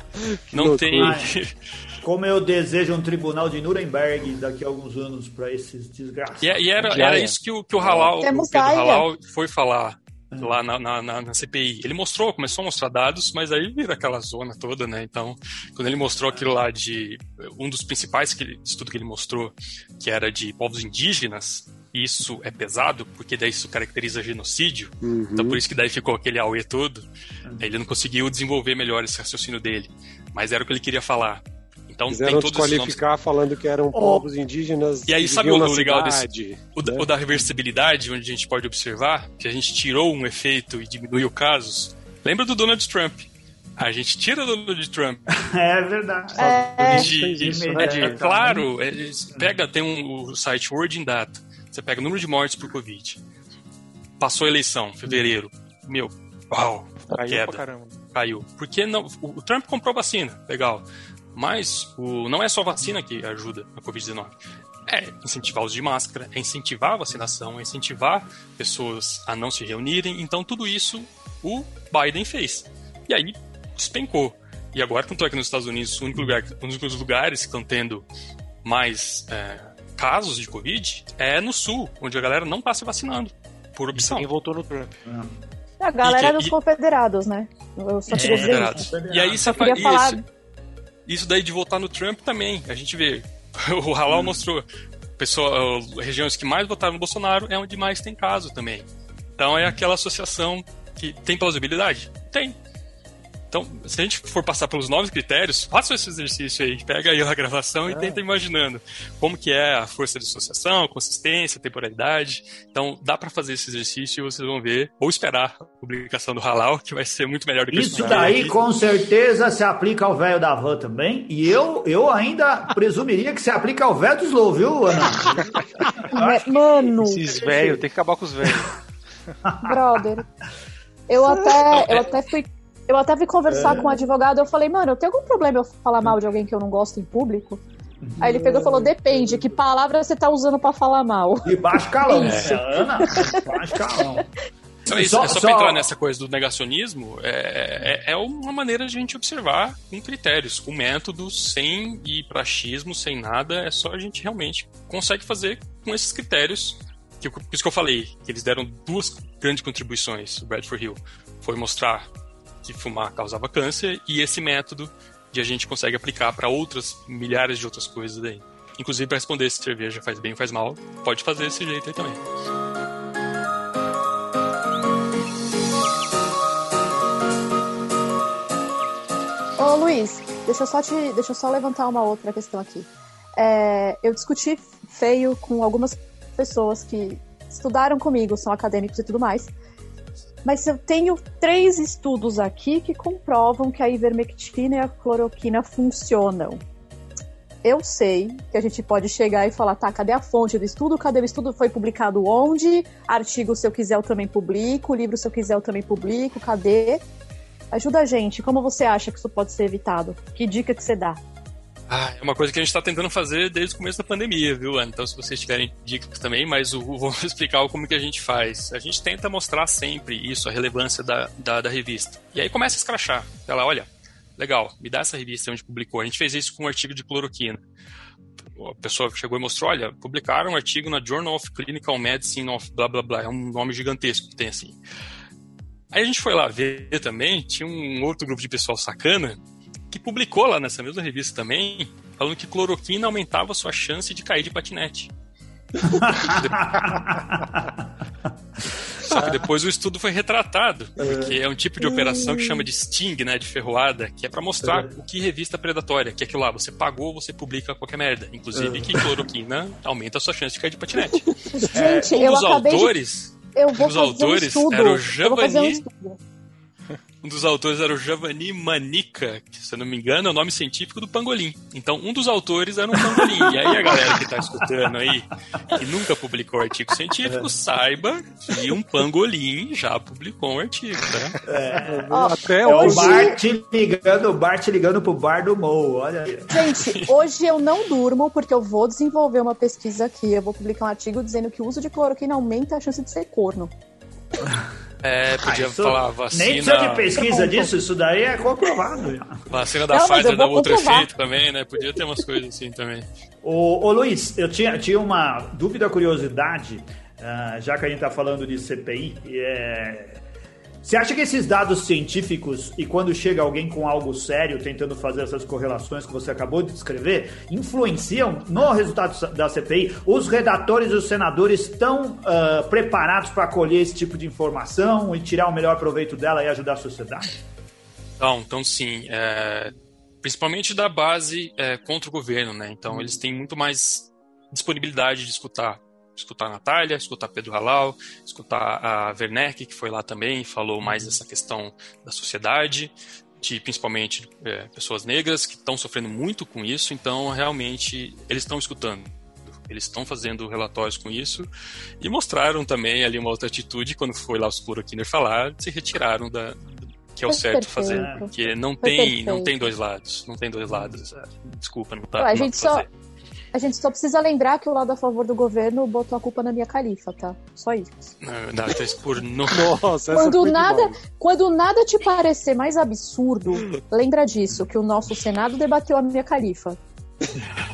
Não tem. como eu desejo um tribunal de Nuremberg daqui a alguns anos para esses desgraçados. E, e era, era isso que o, que o Halal, o Pedro Halal foi falar lá na, na, na, CPI. Ele mostrou, começou a mostrar dados, mas aí vira aquela zona toda, né? Então, quando ele mostrou aquilo lá de. Um dos principais que ele, estudo que ele mostrou, que era de povos indígenas, isso é pesado, porque daí isso caracteriza genocídio. Uhum. Então, por isso que daí ficou aquele AUE todo. Uhum. Ele não conseguiu desenvolver melhor esse raciocínio dele. Mas era o que ele queria falar. Então Quiseram tem todos desqualificar nomes... falando que eram oh. povos indígenas. E aí, sabe o, legal cidade, desse? O, né? o, da reversibilidade, onde a gente pode observar que a gente tirou um efeito e diminuiu casos. Lembra do Donald Trump? a gente tira do Donald Trump. É verdade. É, De- isso, é, né? é claro, é, pega, tem um, o site Word in Data. Você pega o número de mortes por Covid. Passou a eleição, fevereiro. Meu, uau, Caiu queda pra caramba. caiu. Porque não, o, o Trump comprou vacina, legal. Mas o, não é só vacina que ajuda na Covid-19. É incentivar o uso de máscara, é incentivar a vacinação, é incentivar pessoas a não se reunirem. Então, tudo isso o Biden fez. E aí, despencou. E agora, tanto é que nos Estados Unidos, o único lugar, um dos únicos lugares que estão tendo mais é, casos de Covid é no Sul, onde a galera não está se vacinando, por opção. Quem votou no Trump. a galera que- dos e- confederados, né? Eu só queria dizer Confederados. isso. E aí você Eu queria fa- falar- isso, isso daí de votar no Trump também. A gente vê. O Halal mostrou. Pessoa, regiões que mais votaram no Bolsonaro é onde mais tem caso também. Então é aquela associação que tem plausibilidade? Tem. Então, se a gente for passar pelos novos critérios, faça esse exercício aí. Pega aí a gravação e tenta imaginando como que é a força de associação, consistência, temporalidade. Então, dá pra fazer esse exercício e vocês vão ver, ou esperar a publicação do Halal, que vai ser muito melhor do que Isso daí aqui. com certeza se aplica ao velho da van também. E eu, eu ainda presumiria que se aplica ao velho do Slow, viu, Ana? Mano, Esses velhos, tem que acabar com os velhos. brother. Eu até, eu até fui. Eu até fui conversar com um advogado, eu falei, mano, eu tenho algum problema eu falar mal de alguém que eu não gosto em público? Aí ele pegou e falou, depende, que palavra você tá usando pra falar mal? De baixo calão. Isso. É, Ana, baixo calão. Então, é isso, Só- é só, só- pra entrar nessa coisa do negacionismo, é, é, é uma maneira de a gente observar com critérios, com métodos, sem ir pra achismo, sem nada, é só a gente realmente consegue fazer com esses critérios, que, por isso que eu falei, que eles deram duas grandes contribuições, o Bradford Hill, foi mostrar que fumar causava câncer, e esse método de a gente consegue aplicar para outras, milhares de outras coisas aí. Inclusive para responder se cerveja faz bem ou faz mal, pode fazer desse jeito aí também. Ô Luiz, deixa eu só te. Deixa eu só levantar uma outra questão aqui. É, eu discuti feio com algumas pessoas que estudaram comigo, são acadêmicos e tudo mais. Mas eu tenho três estudos aqui que comprovam que a ivermectina e a cloroquina funcionam. Eu sei que a gente pode chegar e falar, tá, cadê a fonte do estudo? Cadê o estudo? Foi publicado onde? Artigo, se eu quiser, eu também publico. Livro, se eu quiser, eu também publico. Cadê? Ajuda a gente. Como você acha que isso pode ser evitado? Que dica que você dá? Ah, é uma coisa que a gente está tentando fazer desde o começo da pandemia, viu, Ana? Então, se vocês tiverem dicas também, mas o, vou explicar como que a gente faz. A gente tenta mostrar sempre isso, a relevância da, da, da revista. E aí começa a escrachar. Ela, olha, legal, me dá essa revista onde publicou. A gente fez isso com um artigo de cloroquina. A pessoa chegou e mostrou, olha, publicaram um artigo na Journal of Clinical Medicine of blá blá blá. É um nome gigantesco que tem assim. Aí a gente foi lá ver também, tinha um outro grupo de pessoal sacana que publicou lá nessa mesma revista também, falando que cloroquina aumentava a sua chance de cair de patinete. Só que depois o estudo foi retratado, porque é um tipo de operação que chama de sting, né, de ferroada, que é para mostrar o que revista predatória, que é aquilo lá, você pagou, você publica qualquer merda, inclusive que cloroquina aumenta a sua chance de cair de patinete. Gente, Um eu dos acabei de autores, Eu Um vou dos fazer autores um estudo. era o eu vou fazer um dos autores era o Giovanni Manica, que se eu não me engano é o nome científico do pangolim. Então, um dos autores era um pangolim. E aí a galera que tá escutando aí, que nunca publicou artigo científico, saiba que um pangolim já publicou um artigo, tá? Até É o hoje, Bart ligando, o Bart ligando pro bar do Mo, olha aí. gente, hoje eu não durmo porque eu vou desenvolver uma pesquisa aqui. Eu vou publicar um artigo dizendo que o uso de cloroquina aumenta a chance de ser corno. É, podia Ah, isso- falar Nem vacina, precisa de pesquisa disso, isso daí é comprovado. vacina da Não, Pfizer dá outro comprovar. efeito também, né? Podia ter umas coisas assim também. Ô, ô Luiz, eu tinha, tinha uma dúvida, curiosidade, ah, já que a gente está falando de CPI. e é, Você acha que esses dados científicos, e quando chega alguém com algo sério, tentando fazer essas correlações que você acabou de descrever, influenciam no resultado da CPI? Os redatores e os senadores estão ah, preparados para acolher esse tipo de informação e tirar o melhor proveito dela e ajudar a sociedade? Então, então sim, é, principalmente da base é, contra o governo, né? Então eles têm muito mais disponibilidade de escutar. Escutar a Natália, escutar Pedro Halal, escutar a Werneck, que foi lá também, falou mais dessa questão da sociedade. de principalmente é, pessoas negras que estão sofrendo muito com isso, então realmente eles estão escutando. Eles estão fazendo relatórios com isso e mostraram também ali uma outra atitude quando foi lá o Kinner falar, se retiraram da, que é o certo Perfeito. fazer, porque não Foi tem, perfeito. não tem dois lados, não tem dois lados. Desculpa, não tá. Ué, a gente só- fazer. A gente só precisa lembrar que o lado a favor do governo botou a culpa na minha califa, tá? Só isso. Dá expor no Nossa, essa Quando nada, demais. quando nada te parecer mais absurdo, lembra disso, que o nosso Senado debateu a minha califa.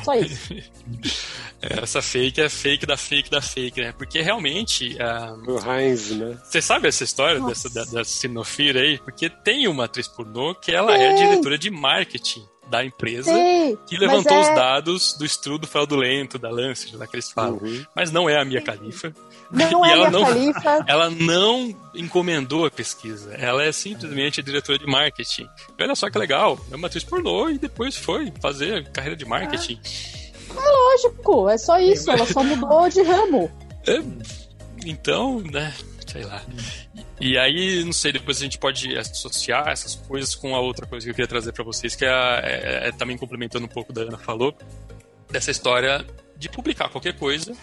Só isso. Essa fake é fake da fake da fake, né? Porque realmente. ah, O Heinz, né? Você sabe essa história Nossa. dessa, da, da Sinofir aí? Porque tem uma atriz pornô que ela é diretora de marketing da empresa Sei, que levantou é- os dados do estudo fraudulento da Lancet, lá que eles falam. Uhum. Mas não é a Mia Khalifa. Não E é ela a minha não- califa. Ela não encomendou a pesquisa. Ela é simplesmente a diretora de marketing. E olha só que legal. É uma atriz pornô e depois foi fazer carreira de marketing. Lógico, é só isso. Ela só mudou de ramo. É, então, né, sei lá. E aí, não sei, depois a gente pode associar essas coisas com a outra coisa que eu queria trazer pra vocês, que é, a- é- é também complementando um pouco da Ana falou, dessa história de publicar qualquer coisa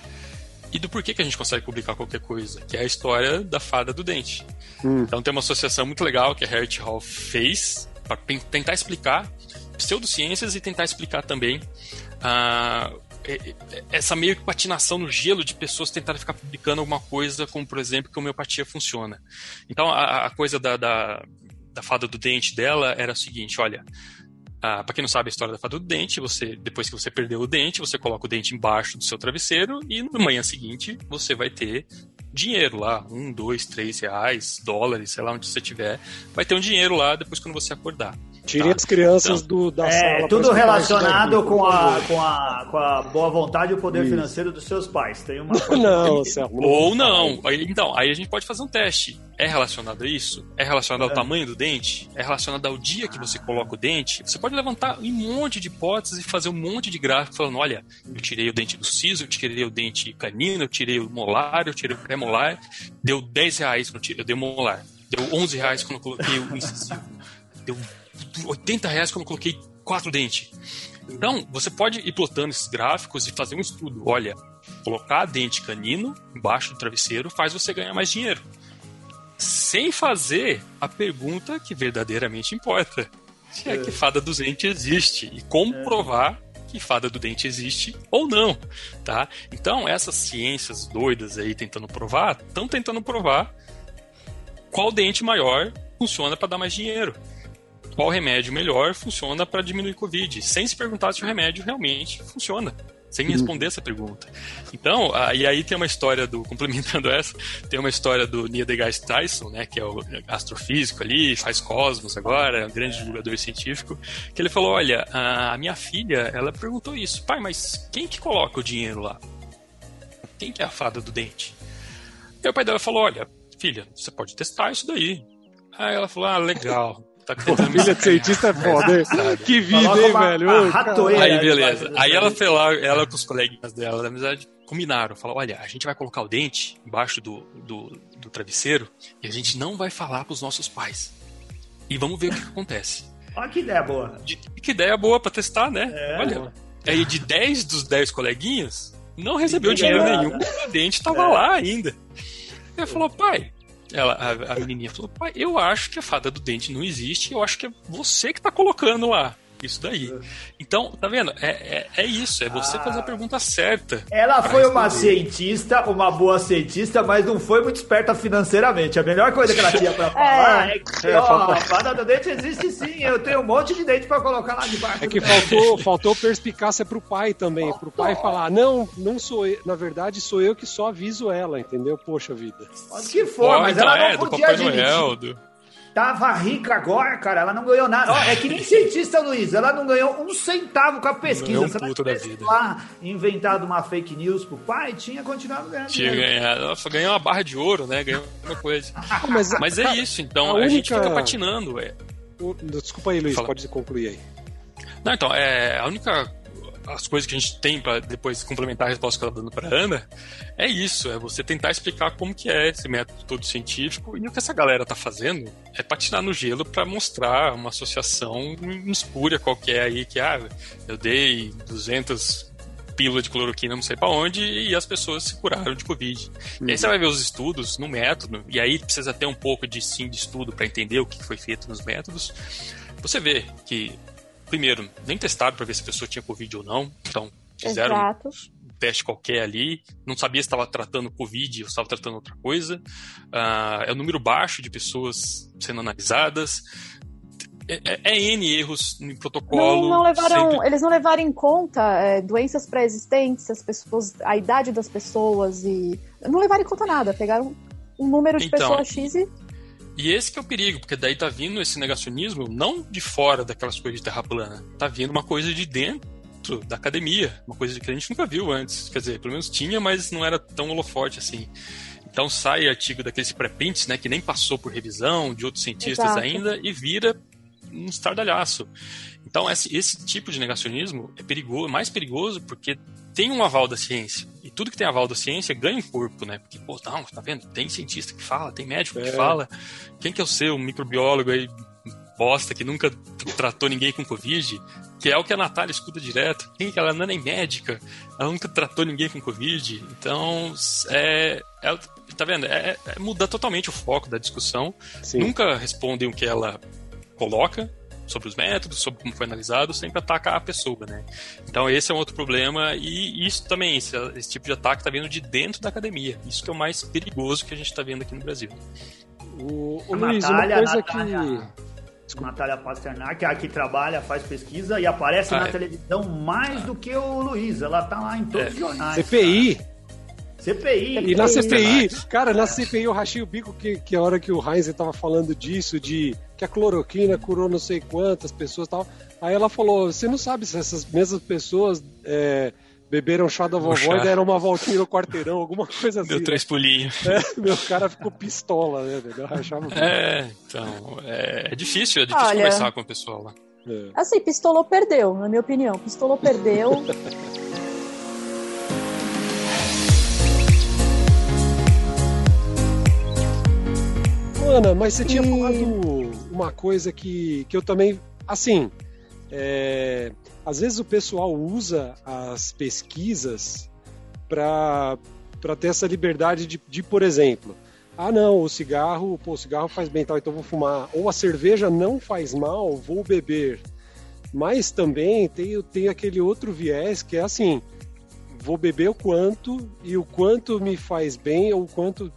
e do porquê que a gente consegue publicar qualquer coisa, que é a história da fada do dente. Hum. Então tem uma associação muito legal que a Harriet Hall fez para tentar explicar pseudociências e tentar explicar também ah, essa meio que patinação no gelo de pessoas tentarem ficar publicando alguma coisa, como por exemplo que a homeopatia funciona. Então a, a coisa da, da, da fada do dente dela era o seguinte, olha, ah, para quem não sabe a história da fada do dente, você depois que você perdeu o dente, você coloca o dente embaixo do seu travesseiro e na manhã seguinte você vai ter dinheiro lá, um, dois, três reais, dólares, sei lá onde você tiver, vai ter um dinheiro lá depois quando você acordar. Tirem Tá. as crianças do, da sala. É, pra tudo relacionado com a, com, a, com a boa vontade e o poder Isso. financeiro dos seus pais. Tem uma Não, Selma. Ou não. Então, aí a gente pode fazer um teste. É relacionado a isso? É relacionado ao É. tamanho do dente? É relacionado ao dia que você coloca o dente? Você pode levantar um monte de hipóteses e fazer um monte de gráfico falando: olha, eu tirei o dente do siso, eu tirei o dente canino, eu tirei o molar, eu tirei o pré-molar, deu 10 reais quando eu tirei, eu dei o molar, deu 11 reais quando eu coloquei o incisivo, deu 80 reais quando eu coloquei quatro dentes. Então, você pode ir plotando esses gráficos e fazer um estudo. Olha, colocar dente canino embaixo do travesseiro faz você ganhar mais dinheiro. Sem fazer a pergunta que verdadeiramente importa. Se é que fada do dente existe e como provar que fada do dente existe ou não, tá? Então, essas ciências doidas aí tentando provar, estão tentando provar qual dente maior funciona para dar mais dinheiro. Qual remédio melhor funciona para diminuir Covid, sem se perguntar se o remédio realmente funciona, sem responder essa pergunta. Então, e aí tem uma história do, complementando essa, tem uma história do Neil deGrasse Tyson, né, que é o astrofísico ali, faz cosmos agora, é um grande divulgador científico, que ele falou, olha, a minha filha, ela perguntou isso, pai, mas quem que coloca o dinheiro lá? Quem que é a fada do dente? E o pai dela falou, olha, filha, você pode testar isso daí. Aí ela falou, ah, legal. Tá tentando me Filha de cientista é foda, hein? Que vida, hein, velho? Aí, beleza. Aí ela foi lá, ela com os coleguinhas dela da amizade, combinaram. Falaram, olha, a gente vai colocar o dente embaixo do, do, do travesseiro e a gente não vai falar pros nossos pais. E vamos ver o que, que acontece. Olha que ideia boa. De- que ideia boa pra testar, né? É. Olha, aí de 10 dos 10 coleguinhas, não recebeu dinheiro nenhum, o dente tava É. lá ainda. Ela falou, pai, ela, a, a menininha falou, pai, eu acho que a fada do dente não existe, eu acho que é você que tá colocando lá. Isso daí. Então, tá vendo? É, é, é isso, é você Ah. fazer a pergunta certa. Ela foi uma cientista, uma boa cientista, mas não foi muito esperta financeiramente. A melhor coisa que ela tinha pra falar é, que, É, ó, falta- a fada do dente existe sim, eu tenho um monte de dente pra colocar lá debaixo. É que do faltou, faltou perspicácia pro pai também. Pro pai falar, não, não sou eu. Na verdade, sou eu que só aviso ela, entendeu? Poxa vida. Pode que for, mas então, ela não é, do podia Papai admitir. Noel, do... Tava rica agora, cara, ela não ganhou nada. Ó, é que nem cientista, Luiz, ela não ganhou um centavo com a pesquisa. Um Se ela puto da tivesse vida. lá inventado uma fake news pro pai, tinha continuado ganhando. Tinha ganhado. Ela ganhou uma barra de ouro, né? Ganhou uma coisa. Ah, mas, Mas é cara, isso, então a a, gente única- fica patinando, é. o- Desculpa aí, Luiz, Fala. pode concluir aí. Não, então, é, a única as coisas que a gente tem para depois complementar a resposta que ela tá dando para Ana, é isso, é você tentar explicar como que é esse método todo científico e o que essa galera tá fazendo é patinar no gelo para mostrar uma associação espúria qualquer aí que ah, eu dei 200 pílula de cloroquina não sei para onde e as pessoas se curaram de Covid. Uhum. E aí você vai ver os estudos no método, e aí precisa ter um pouco de sim de estudo para entender o que foi feito nos métodos. Você vê que primeiro, nem testaram para ver se a pessoa tinha Covid ou não. Então, fizeram Exato. um teste qualquer ali. Não sabia se estava tratando Covid ou estava tratando outra coisa. Uh, é um número baixo de pessoas sendo analisadas. É, é, é N erros no protocolo. Não, não levaram, sempre... Eles não levaram em conta é, doenças pré-existentes, as pessoas, a idade das pessoas e. Não levaram em conta nada. Pegaram um número de então, pessoas X e e esse que é o perigo, porque daí tá vindo esse negacionismo não de fora daquelas coisas de terra plana, tá vindo uma coisa de dentro da academia, uma coisa que a gente nunca viu antes. Quer dizer, pelo menos tinha, mas não era tão holoforte assim. Então sai artigo daqueles pré-prints, né, que nem passou por revisão de outros cientistas Exato. ainda e vira um estardalhaço. Então esse, esse tipo de negacionismo é perigoso, mais perigoso porque tem um aval da ciência. E tudo que tem aval da ciência ganha um corpo, né? Porque, pô, não, tá vendo? Tem cientista que fala, tem médico é. que fala. Quem que é o seu microbiólogo aí, bosta, que nunca tratou ninguém com Covid? Que é o que a Natália escuta direto. Quem que ela não é nem médica, ela nunca tratou ninguém com Covid. Então, é, é tá vendo? É, é mudar totalmente o foco da discussão. Sim. Nunca respondem o que ela coloca, sobre os métodos, sobre como foi analisado, sempre ataca a pessoa, né? Então esse é um outro problema e isso também, esse, esse tipo de ataque está vindo de dentro da academia. Isso que é o mais perigoso que a gente está vendo aqui no Brasil. O, o Luiz, Natália, uma coisa Natália, que... Desculpa. Natália Pasternak, é que trabalha, faz pesquisa e aparece ah, na é. televisão mais ah. do que o Luiz. Ela tá lá em todos é. os jornais. CPI. Cara. CPI. E na CPI, cara, na CPI eu rachei o bico que, que a hora que o Heinz tava falando disso, de que a cloroquina curou não sei quantas pessoas e tal. Aí ela falou: você não sabe se essas mesmas pessoas é, beberam chá da vovó chá. e deram uma voltinha no quarteirão, alguma coisa assim. Deu três né? pulinhos. É, meu cara ficou pistola, né? Eu rachava é, então, é, é, difícil, é difícil Olha, conversar com o pessoal lá. É. Assim, pistolou perdeu, na minha opinião. Pistolou perdeu. Ana, mas você tinha e... falado uma coisa que, que eu também. Assim, é, às vezes o pessoal usa as pesquisas para ter essa liberdade de, de, por exemplo, ah não, o cigarro, pô, o cigarro faz bem tal, então vou fumar. Ou a cerveja não faz mal, vou beber. Mas também tem, tem aquele outro viés que é assim, vou beber o quanto e o quanto me faz bem ou o quanto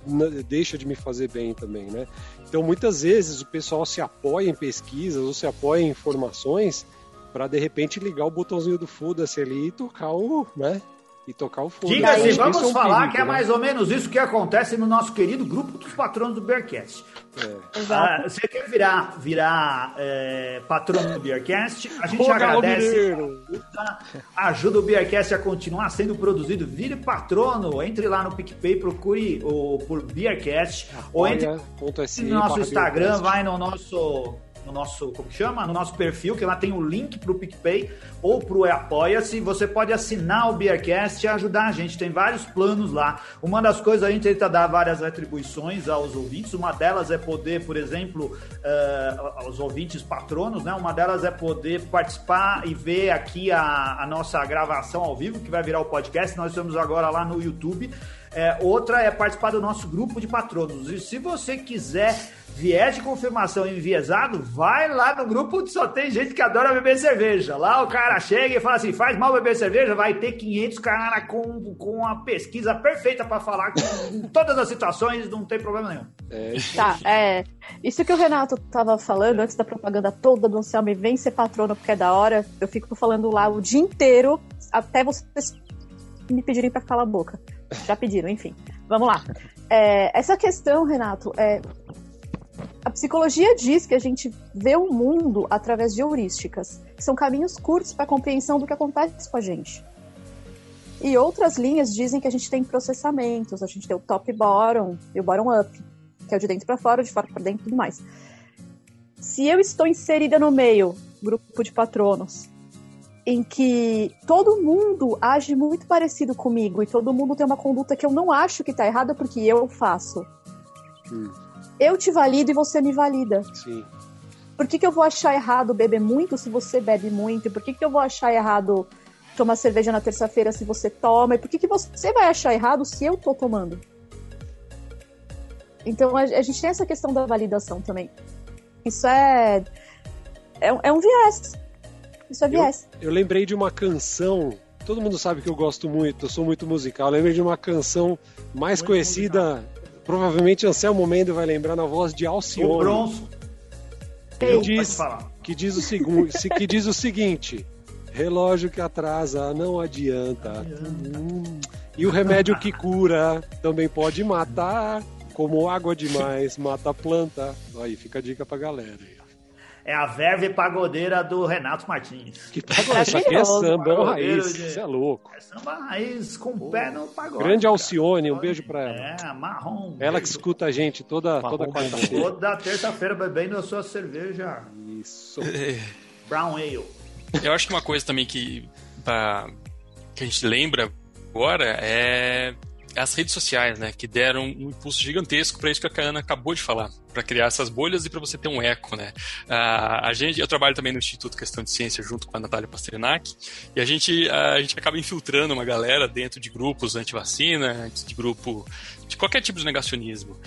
deixa de me fazer bem também, né? Então muitas vezes o pessoal se apoia em pesquisas ou se apoia em informações para de repente ligar o botãozinho do foda-se ali e tocar o, né? E tocar o fogo. Diga-se, vamos é um falar perigo, que é né? mais ou menos isso que acontece no nosso querido grupo dos patronos do Bearcast. É. Ah, você quer virar, virar é, patrono do Bearcast? A gente agradece. Ajuda, ajuda o Bearcast a continuar sendo produzido. Vire patrono. Entre lá no PicPay, procure o, por Bearcast. Apoia. ou entre no nosso Instagram, vai no nosso no nosso, como chama? No nosso perfil, que lá tem o link pro PicPay ou pro Apoia-se. Você pode assinar o Beercast e ajudar a gente. Tem vários planos lá. Uma das coisas a gente tenta dar várias atribuições aos ouvintes. Uma delas é poder, por exemplo, uh, aos ouvintes patronos, né? Uma delas é poder participar e ver aqui a, a nossa gravação ao vivo, que vai virar o podcast. Nós estamos agora lá no YouTube. É, outra é participar do nosso grupo de patronos. E se você quiser viés de confirmação enviesado, vai lá no grupo onde só tem gente que adora beber cerveja. Lá o cara chega e fala assim: faz mal beber cerveja, vai ter 500 caras com, com a pesquisa perfeita para falar com todas as situações, não tem problema nenhum. É. Tá, é. Isso que o Renato tava falando antes da propaganda toda do Anselmo, vem ser patrono porque é da hora. Eu fico falando lá o dia inteiro até vocês me pedirem para calar a boca. Já pediram, enfim. Vamos lá. É, essa questão, Renato, é, a psicologia diz que a gente vê o mundo através de heurísticas, que são caminhos curtos para a compreensão do que acontece com a gente. E outras linhas dizem que a gente tem processamentos, a gente tem o top bottom e o bottom up, que é o de dentro para fora, de fora para dentro e tudo mais. Se eu estou inserida no meio, grupo de patronos, em que todo mundo age muito parecido comigo e todo mundo tem uma conduta que eu não acho que tá errada porque eu faço. Hum. Eu te valido e você me valida. Sim. Por que, que eu vou achar errado beber muito se você bebe muito? Por que, que eu vou achar errado tomar cerveja na terça-feira se você toma? E por que, que você vai achar errado se eu tô tomando? Então a, a gente tem essa questão da validação também. Isso é. É, é um viés. Isso é viés. Eu, eu lembrei de uma canção. Todo mundo sabe que eu gosto muito, eu sou muito musical. Eu lembrei de uma canção mais Muito conhecida. musical. Provavelmente Anselmo Mendes vai lembrar na voz de O Alcione. Bronson. Que diz, que diz o seguinte, que diz o seguinte: relógio que atrasa não adianta. Hum. E o remédio que cura também pode matar, como água demais mata a planta. Aí fica a dica pra galera. É a verve pagodeira do Renato Martins. Que pagode, isso aqui é samba, é o raiz, de- isso é louco. É samba raiz com o pé no pagode. Grande cara. Alcione, um beijo pra ela. É, marrom. Ela que beijo. escuta a gente toda, toda quarta-feira. Toda terça-feira bebendo a sua cerveja Isso. Brown Ale. Eu acho que uma coisa também que, pra- que a gente lembra agora é as redes sociais, né? Que deram um impulso gigantesco para isso que a Cana acabou de falar, para criar essas bolhas e para você ter um eco, né? Ah, a gente, eu trabalho também no Instituto Questão de Ciência junto com a Natália Pasternak e a gente, a gente acaba infiltrando uma galera dentro de grupos anti-vacina, de grupo de qualquer tipo de negacionismo.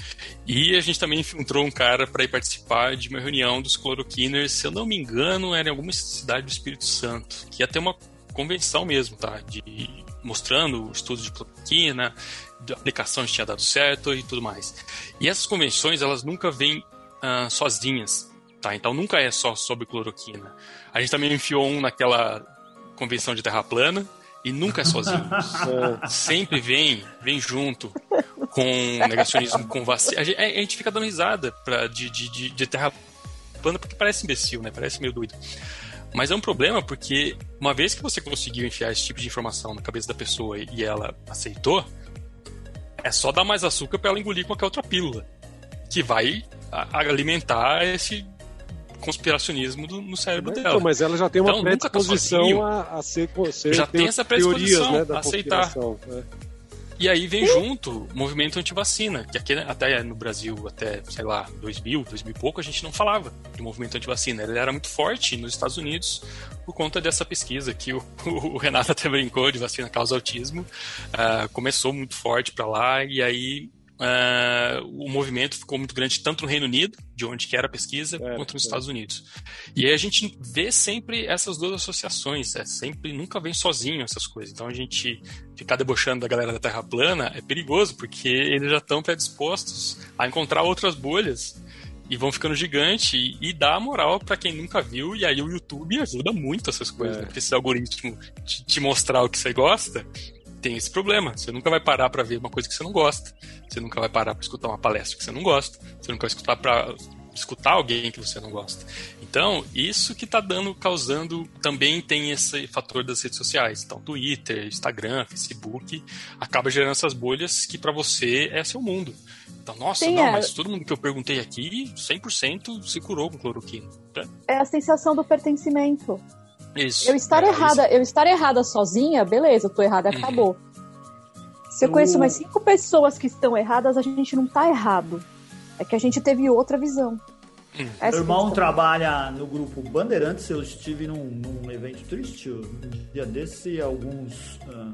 E a gente também infiltrou um cara para ir participar de uma reunião dos cloroquiners, se eu não me engano, era em alguma cidade do Espírito Santo, que ia ter uma convenção mesmo, tá? De mostrando o estudo de cloroquina, se tinha dado certo e tudo mais. E essas convenções, elas nunca vêm ah, sozinhas, tá? Então nunca é só sobre cloroquina. A gente também enfiou um naquela convenção de terra plana e nunca é sozinho. Sempre vem, vem junto com negacionismo, com vacina. A gente, a gente fica dando risada pra, de, de, de, de terra plana porque parece imbecil, né? Parece meio doido. Mas é um problema porque uma vez que você conseguiu enfiar esse tipo de informação na cabeça da pessoa e ela aceitou, é só dar mais açúcar para ela engolir qualquer outra pílula que vai alimentar esse conspiracionismo do- no cérebro Mas, dela. então, mas ela já tem uma Então, tá predisposição sozinho. a, a ser, ser Já tem essa teorias, predisposição né, da a aceitar. conspiração, é. E aí vem junto o movimento antivacina, que aqui até no Brasil, até, sei lá, 2000, 2000 e pouco, a gente não falava de movimento antivacina. Ele era muito forte nos Estados Unidos por conta dessa pesquisa que o, o Renato até brincou de vacina causa autismo. Ah, começou muito forte para lá e aí ah, o movimento ficou muito grande tanto no Reino Unido, de onde que era a pesquisa, É, quanto nos é. Estados Unidos. E aí a gente vê sempre essas duas associações, é sempre nunca vem sozinho essas coisas. Então a gente ficar debochando da galera da Terra plana é perigoso, porque eles já estão predispostos a encontrar outras bolhas e vão ficando gigante e, e dá moral para quem nunca viu. E aí o YouTube ajuda muito essas coisas, É. né? Porque esse algoritmo te, te mostrar o que você gosta. Tem esse problema. Você nunca vai parar para ver uma coisa que você não gosta. Você nunca vai parar para escutar uma palestra que você não gosta. Você nunca vai escutar para escutar alguém que você não gosta. Então, isso que tá dando, causando, também tem esse fator das redes sociais. Então, Twitter, Instagram, Facebook, acaba gerando essas bolhas que para você é seu mundo. Então, nossa, Sim, não, é. mas todo mundo que eu perguntei aqui, 100% se curou com cloroquina. É a sensação do pertencimento. Isso. Eu estar É errada, eu estar errada sozinha, beleza, eu tô errada, Uhum. acabou. Se eu conheço mais cinco pessoas que estão erradas, a gente não tá errado. É que a gente teve outra visão. Hum. Essa Meu irmão questão. trabalha no grupo Bandeirantes. Eu estive num, num evento triste um dia desse. Alguns ah,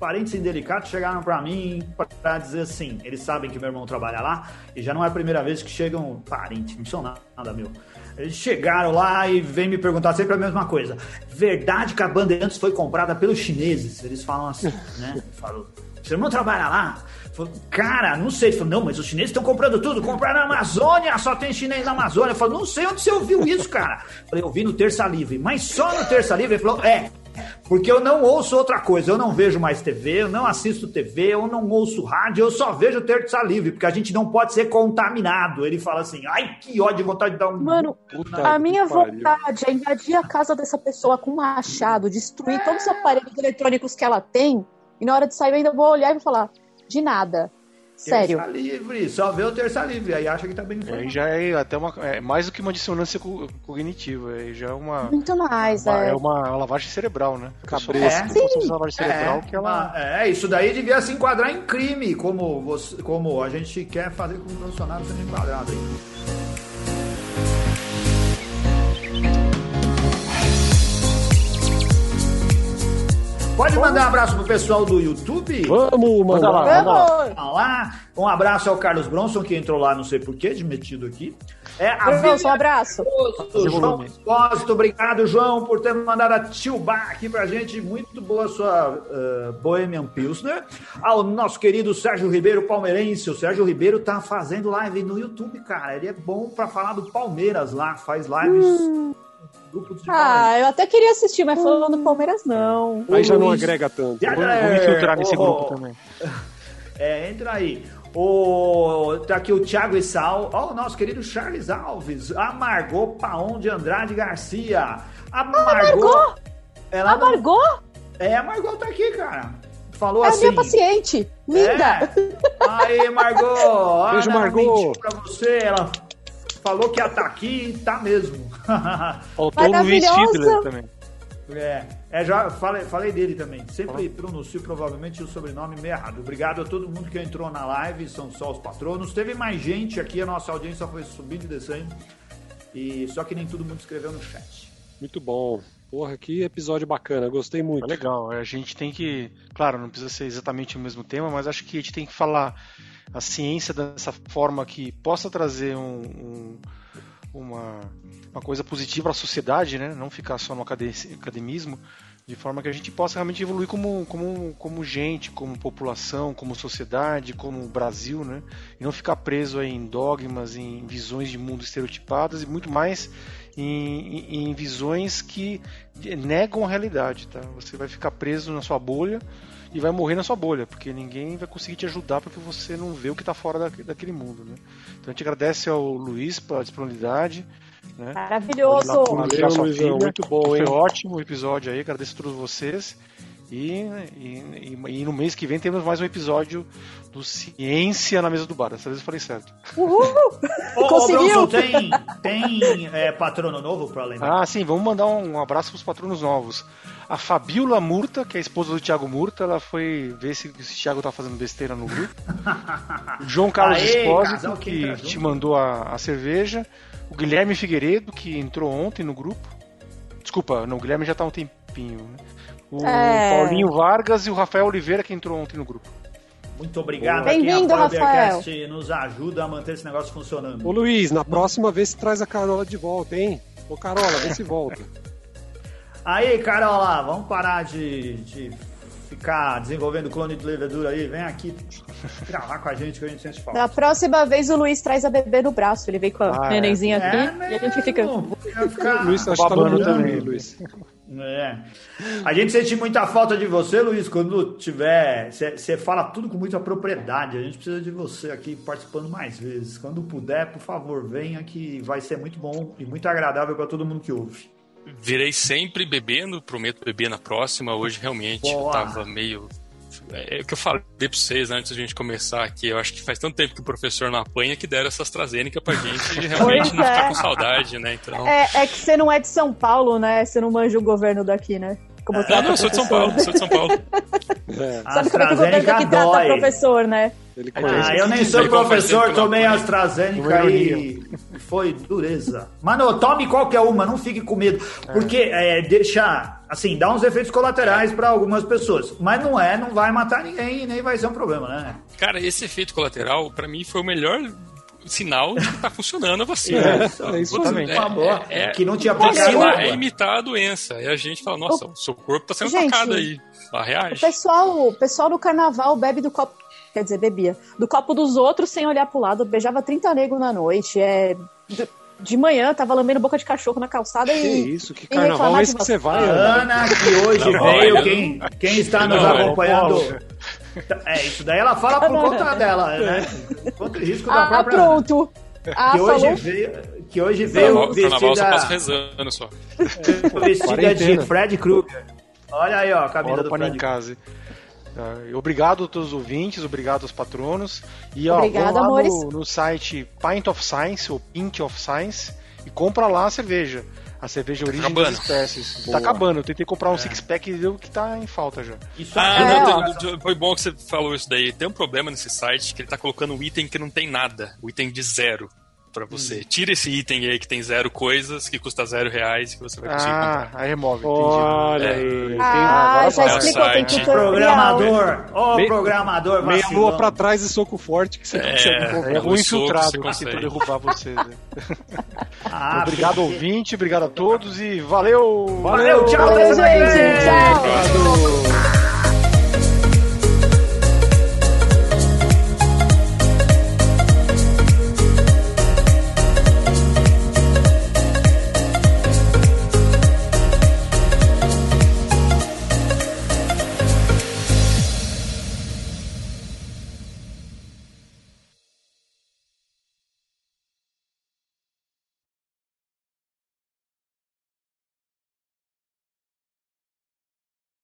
parentes indelicados chegaram pra mim pra dizer assim: eles sabem que meu irmão trabalha lá e já não é a primeira vez que chegam parentes, não são nada meu. Eles chegaram lá e vêm me perguntar sempre a mesma coisa. Verdade que a Bandeirantes foi comprada pelos chineses? Eles falam assim, né? Falou. Seu irmão trabalha lá? Falou, cara, não sei. Ele falou, não, mas os chineses estão comprando tudo. Compraram na Amazônia, só tem chinês na Amazônia. Eu falei, não sei onde você ouviu isso, cara. Eu falei, eu vi no Terça Livre. Mas só no Terça Livre? Ele falou, é. Porque eu não ouço outra coisa. Eu não vejo mais TV, eu não assisto TV, eu não ouço rádio, eu só vejo Terça Livre. Porque a gente não pode ser contaminado. Ele fala assim, ai, que ódio, vontade de dar um... Mano, Puta a minha pariu. vontade é invadir a casa dessa pessoa com um machado, destruir todos os aparelhos eletrônicos que ela tem, e na hora de sair eu ainda vou olhar e vou falar, de nada. Sério. Terça livre, só vê o terça livre, aí acha que tá bem informado. Aí já é até uma. É mais do que uma dissonância co- cognitiva. Aí já é uma. Muito mais, uma- é. é uma lavagem cerebral, né? Cabeça. por uma lavagem cerebral É, que ela. uma- é, isso daí devia se enquadrar em crime, como, você, como a gente quer fazer com o Bolsonaro sendo enquadrado aí. Pode mandar um abraço pro pessoal do YouTube? Vamos, Manda mandar. lá. Vamos! Tá lá. Um abraço ao Carlos Bronson, que entrou lá, não sei porquê, de metido aqui. É, a Bronson, um abraço. Fazer João Espósito, obrigado, João, por ter mandado a Tilba aqui pra gente. Muito boa a sua uh, Bohemian Pilsner. Ao nosso querido Sérgio Ribeiro, palmeirense. O Sérgio Ribeiro tá fazendo live no YouTube, cara. Ele é bom pra falar do Palmeiras lá, faz lives. Grupos de Palmeiras. Ah, eu até queria assistir, mas falando do Palmeiras, não. Aí já não agrega tanto. Já- Vou, vou me filtrar nesse Oh, grupo também. É, entra aí. O, tá aqui o Thiago Issal. Ó, o nosso querido Charles Alves. A Margot Paon de Andrade Garcia. A Margot. Margot! Ela A não- É, a Margot tá aqui, cara. Falou é a assim. minha paciente. Linda! É. Aí, Margot. Beijo, Margot. pra você. Ela falou que ia tá aqui e tá mesmo. Faltou o Luiz. Fiedler também. É, é, já falei, falei dele também. Sempre pronuncio provavelmente o sobrenome meio errado. Obrigado a todo mundo que entrou na live, são só os patronos. Teve mais gente aqui, a nossa audiência foi subindo e descendo. E só que nem todo mundo escreveu no chat. Muito bom. Porra, que episódio bacana. Gostei muito. É legal. A gente tem que. Claro, não precisa ser exatamente o mesmo tema, mas acho que a gente tem que falar a ciência dessa forma que possa trazer um- um- uma, uma coisa positiva para a sociedade, né? Não ficar só no acade- academismo, de forma que a gente possa realmente evoluir como, como, como gente, como população, como sociedade, como Brasil, né? E não ficar preso em dogmas, em visões de mundo estereotipadas e muito mais em, em- em visões que negam a realidade, tá? Você vai ficar preso na sua bolha e vai morrer na sua bolha, porque ninguém vai conseguir te ajudar porque você não vê o que está fora da, daquele mundo, né? Então a gente agradece ao Luiz pela disponibilidade, né? Maravilhoso! Valeu, Luizão. Muito bom, Foi hein? ótimo o episódio aí, agradeço a todos vocês. E, e, e- e no mês que vem temos mais um episódio do Ciência na Mesa do Bar. Dessa vez eu falei certo. Uhul! Ô, ô, Conseguiu? Bronson, tem, tem é, patrono novo pra lembrar? Ah, sim, vamos mandar um abraço para os patronos novos. A Fabiola Murta, que é a esposa do Thiago Murta, ela foi ver se, se o Thiago tá fazendo besteira no grupo. O João Carlos Aê, Espósito, casal que te mandou a, a cerveja. O Guilherme Figueiredo, que entrou ontem no grupo. Desculpa, não, o Guilherme já tá há um tempinho. Né? O É. Paulinho Vargas e o Rafael Oliveira, que entrou ontem no grupo. Muito obrigado. Boa. a quem Bem-vindo, apoia o Rafael. Bearcast nos ajuda a manter esse negócio funcionando. Ô Luiz, na próxima vez você traz a Carola de volta, hein? Ô Carola, vê se volta. Aí, Carola, vamos parar de, de ficar desenvolvendo clone de levedura aí. Vem aqui gravar com a gente que a gente sente falta. Da próxima vez o Luiz traz a bebê no braço. Ele vem com a Ah, é. nenenzinha aqui É e a gente fica. ficar- Luiz, acho que tá no também, Luiz. É. A gente sente muita falta de você, Luiz, quando tiver. Você fala tudo com muita propriedade. A gente precisa de você aqui participando mais vezes. Quando puder, por favor, venha que vai ser muito bom e muito agradável para todo mundo que ouve. Virei sempre bebendo, prometo beber na próxima. Hoje realmente eu Boa. tava meio. É o que eu falei pra vocês antes da gente começar aqui. Eu acho que faz tanto tempo que o professor não apanha que deram essa AstraZeneca pra gente e realmente Pois não ficar é. com saudade, né? Então. É, é que você não é de São Paulo, né? Você não manja o governo daqui, né? Como Ah, não, eu sou de São. Paulo, sou de São Paulo. É, A Sabe como é que o governo daqui trata professor, né? Ele conhece. Ah, eu nem sou professor, tomei. AstraZeneca e foi dureza. Mano, tome qualquer uma, não fique com medo. Porque é, deixa, assim, dá uns efeitos colaterais pra algumas pessoas. Mas não é, não vai matar ninguém e nem vai ser um problema, né? Cara, esse efeito colateral, pra mim, foi o melhor sinal de que tá funcionando a vacina. É, é isso aí. Uma boa. é- que não tinha A vacina pegado. é imitar a doença. E a gente fala, nossa, o seu corpo tá sendo Gente, atacado aí. Ah, O reage. pessoal, o pessoal no carnaval bebe do copo. Quer dizer, bebia. Do copo dos outros sem olhar pro lado. Beijava 30 negros na noite. É. De, de manhã, tava lambendo boca de cachorro na calçada Que e. isso, que carnaval é de esse que você. vai, A Ana? Ana, que hoje Não, veio, olha, quem, quem está nos Não, é, acompanhando. É, isso daí ela fala por conta dela, né? Contra o risco da Ah, própria. pronto. Ah, Que hoje falou. veio, que hoje Carnaval, veio carnaval eu só passo vestida, rezando só. vestida de Quarentena. Fred Krueger. Olha aí, ó, a camisa Bora do para Fred em casa. Uh, obrigado a todos os ouvintes, obrigado aos patronos. E ó, Obrigada, vão lá amores. no, no site Pint of Science, ou Pint of Science, e compra lá a cerveja. A cerveja Tá origem acabando. das espécies. Boa. Tá acabando. Eu tentei comprar um six-pack e deu que tá em falta já. Isso Ah, É, não, tem- foi bom que você falou isso daí. Tem um problema nesse site que ele tá colocando um item que não tem nada. O item de zero pra você. Tira esse item aí que tem zero coisas, que custa zero reais, que você vai conseguir Ah, comprar. aí remove. Olha É. aí. Ah, já explicou, tem tutorial. Programador, ó, Meia- programador Meia vacilão. lua pra trás e soco forte que você É. consegue É comprar. socos infiltrado você que tentou derrubar vocês. né? Ah, obrigado, ouvinte, obrigado a todos e valeu! Valeu, tchau, Valeu, que gente. Tchau. Obrigado.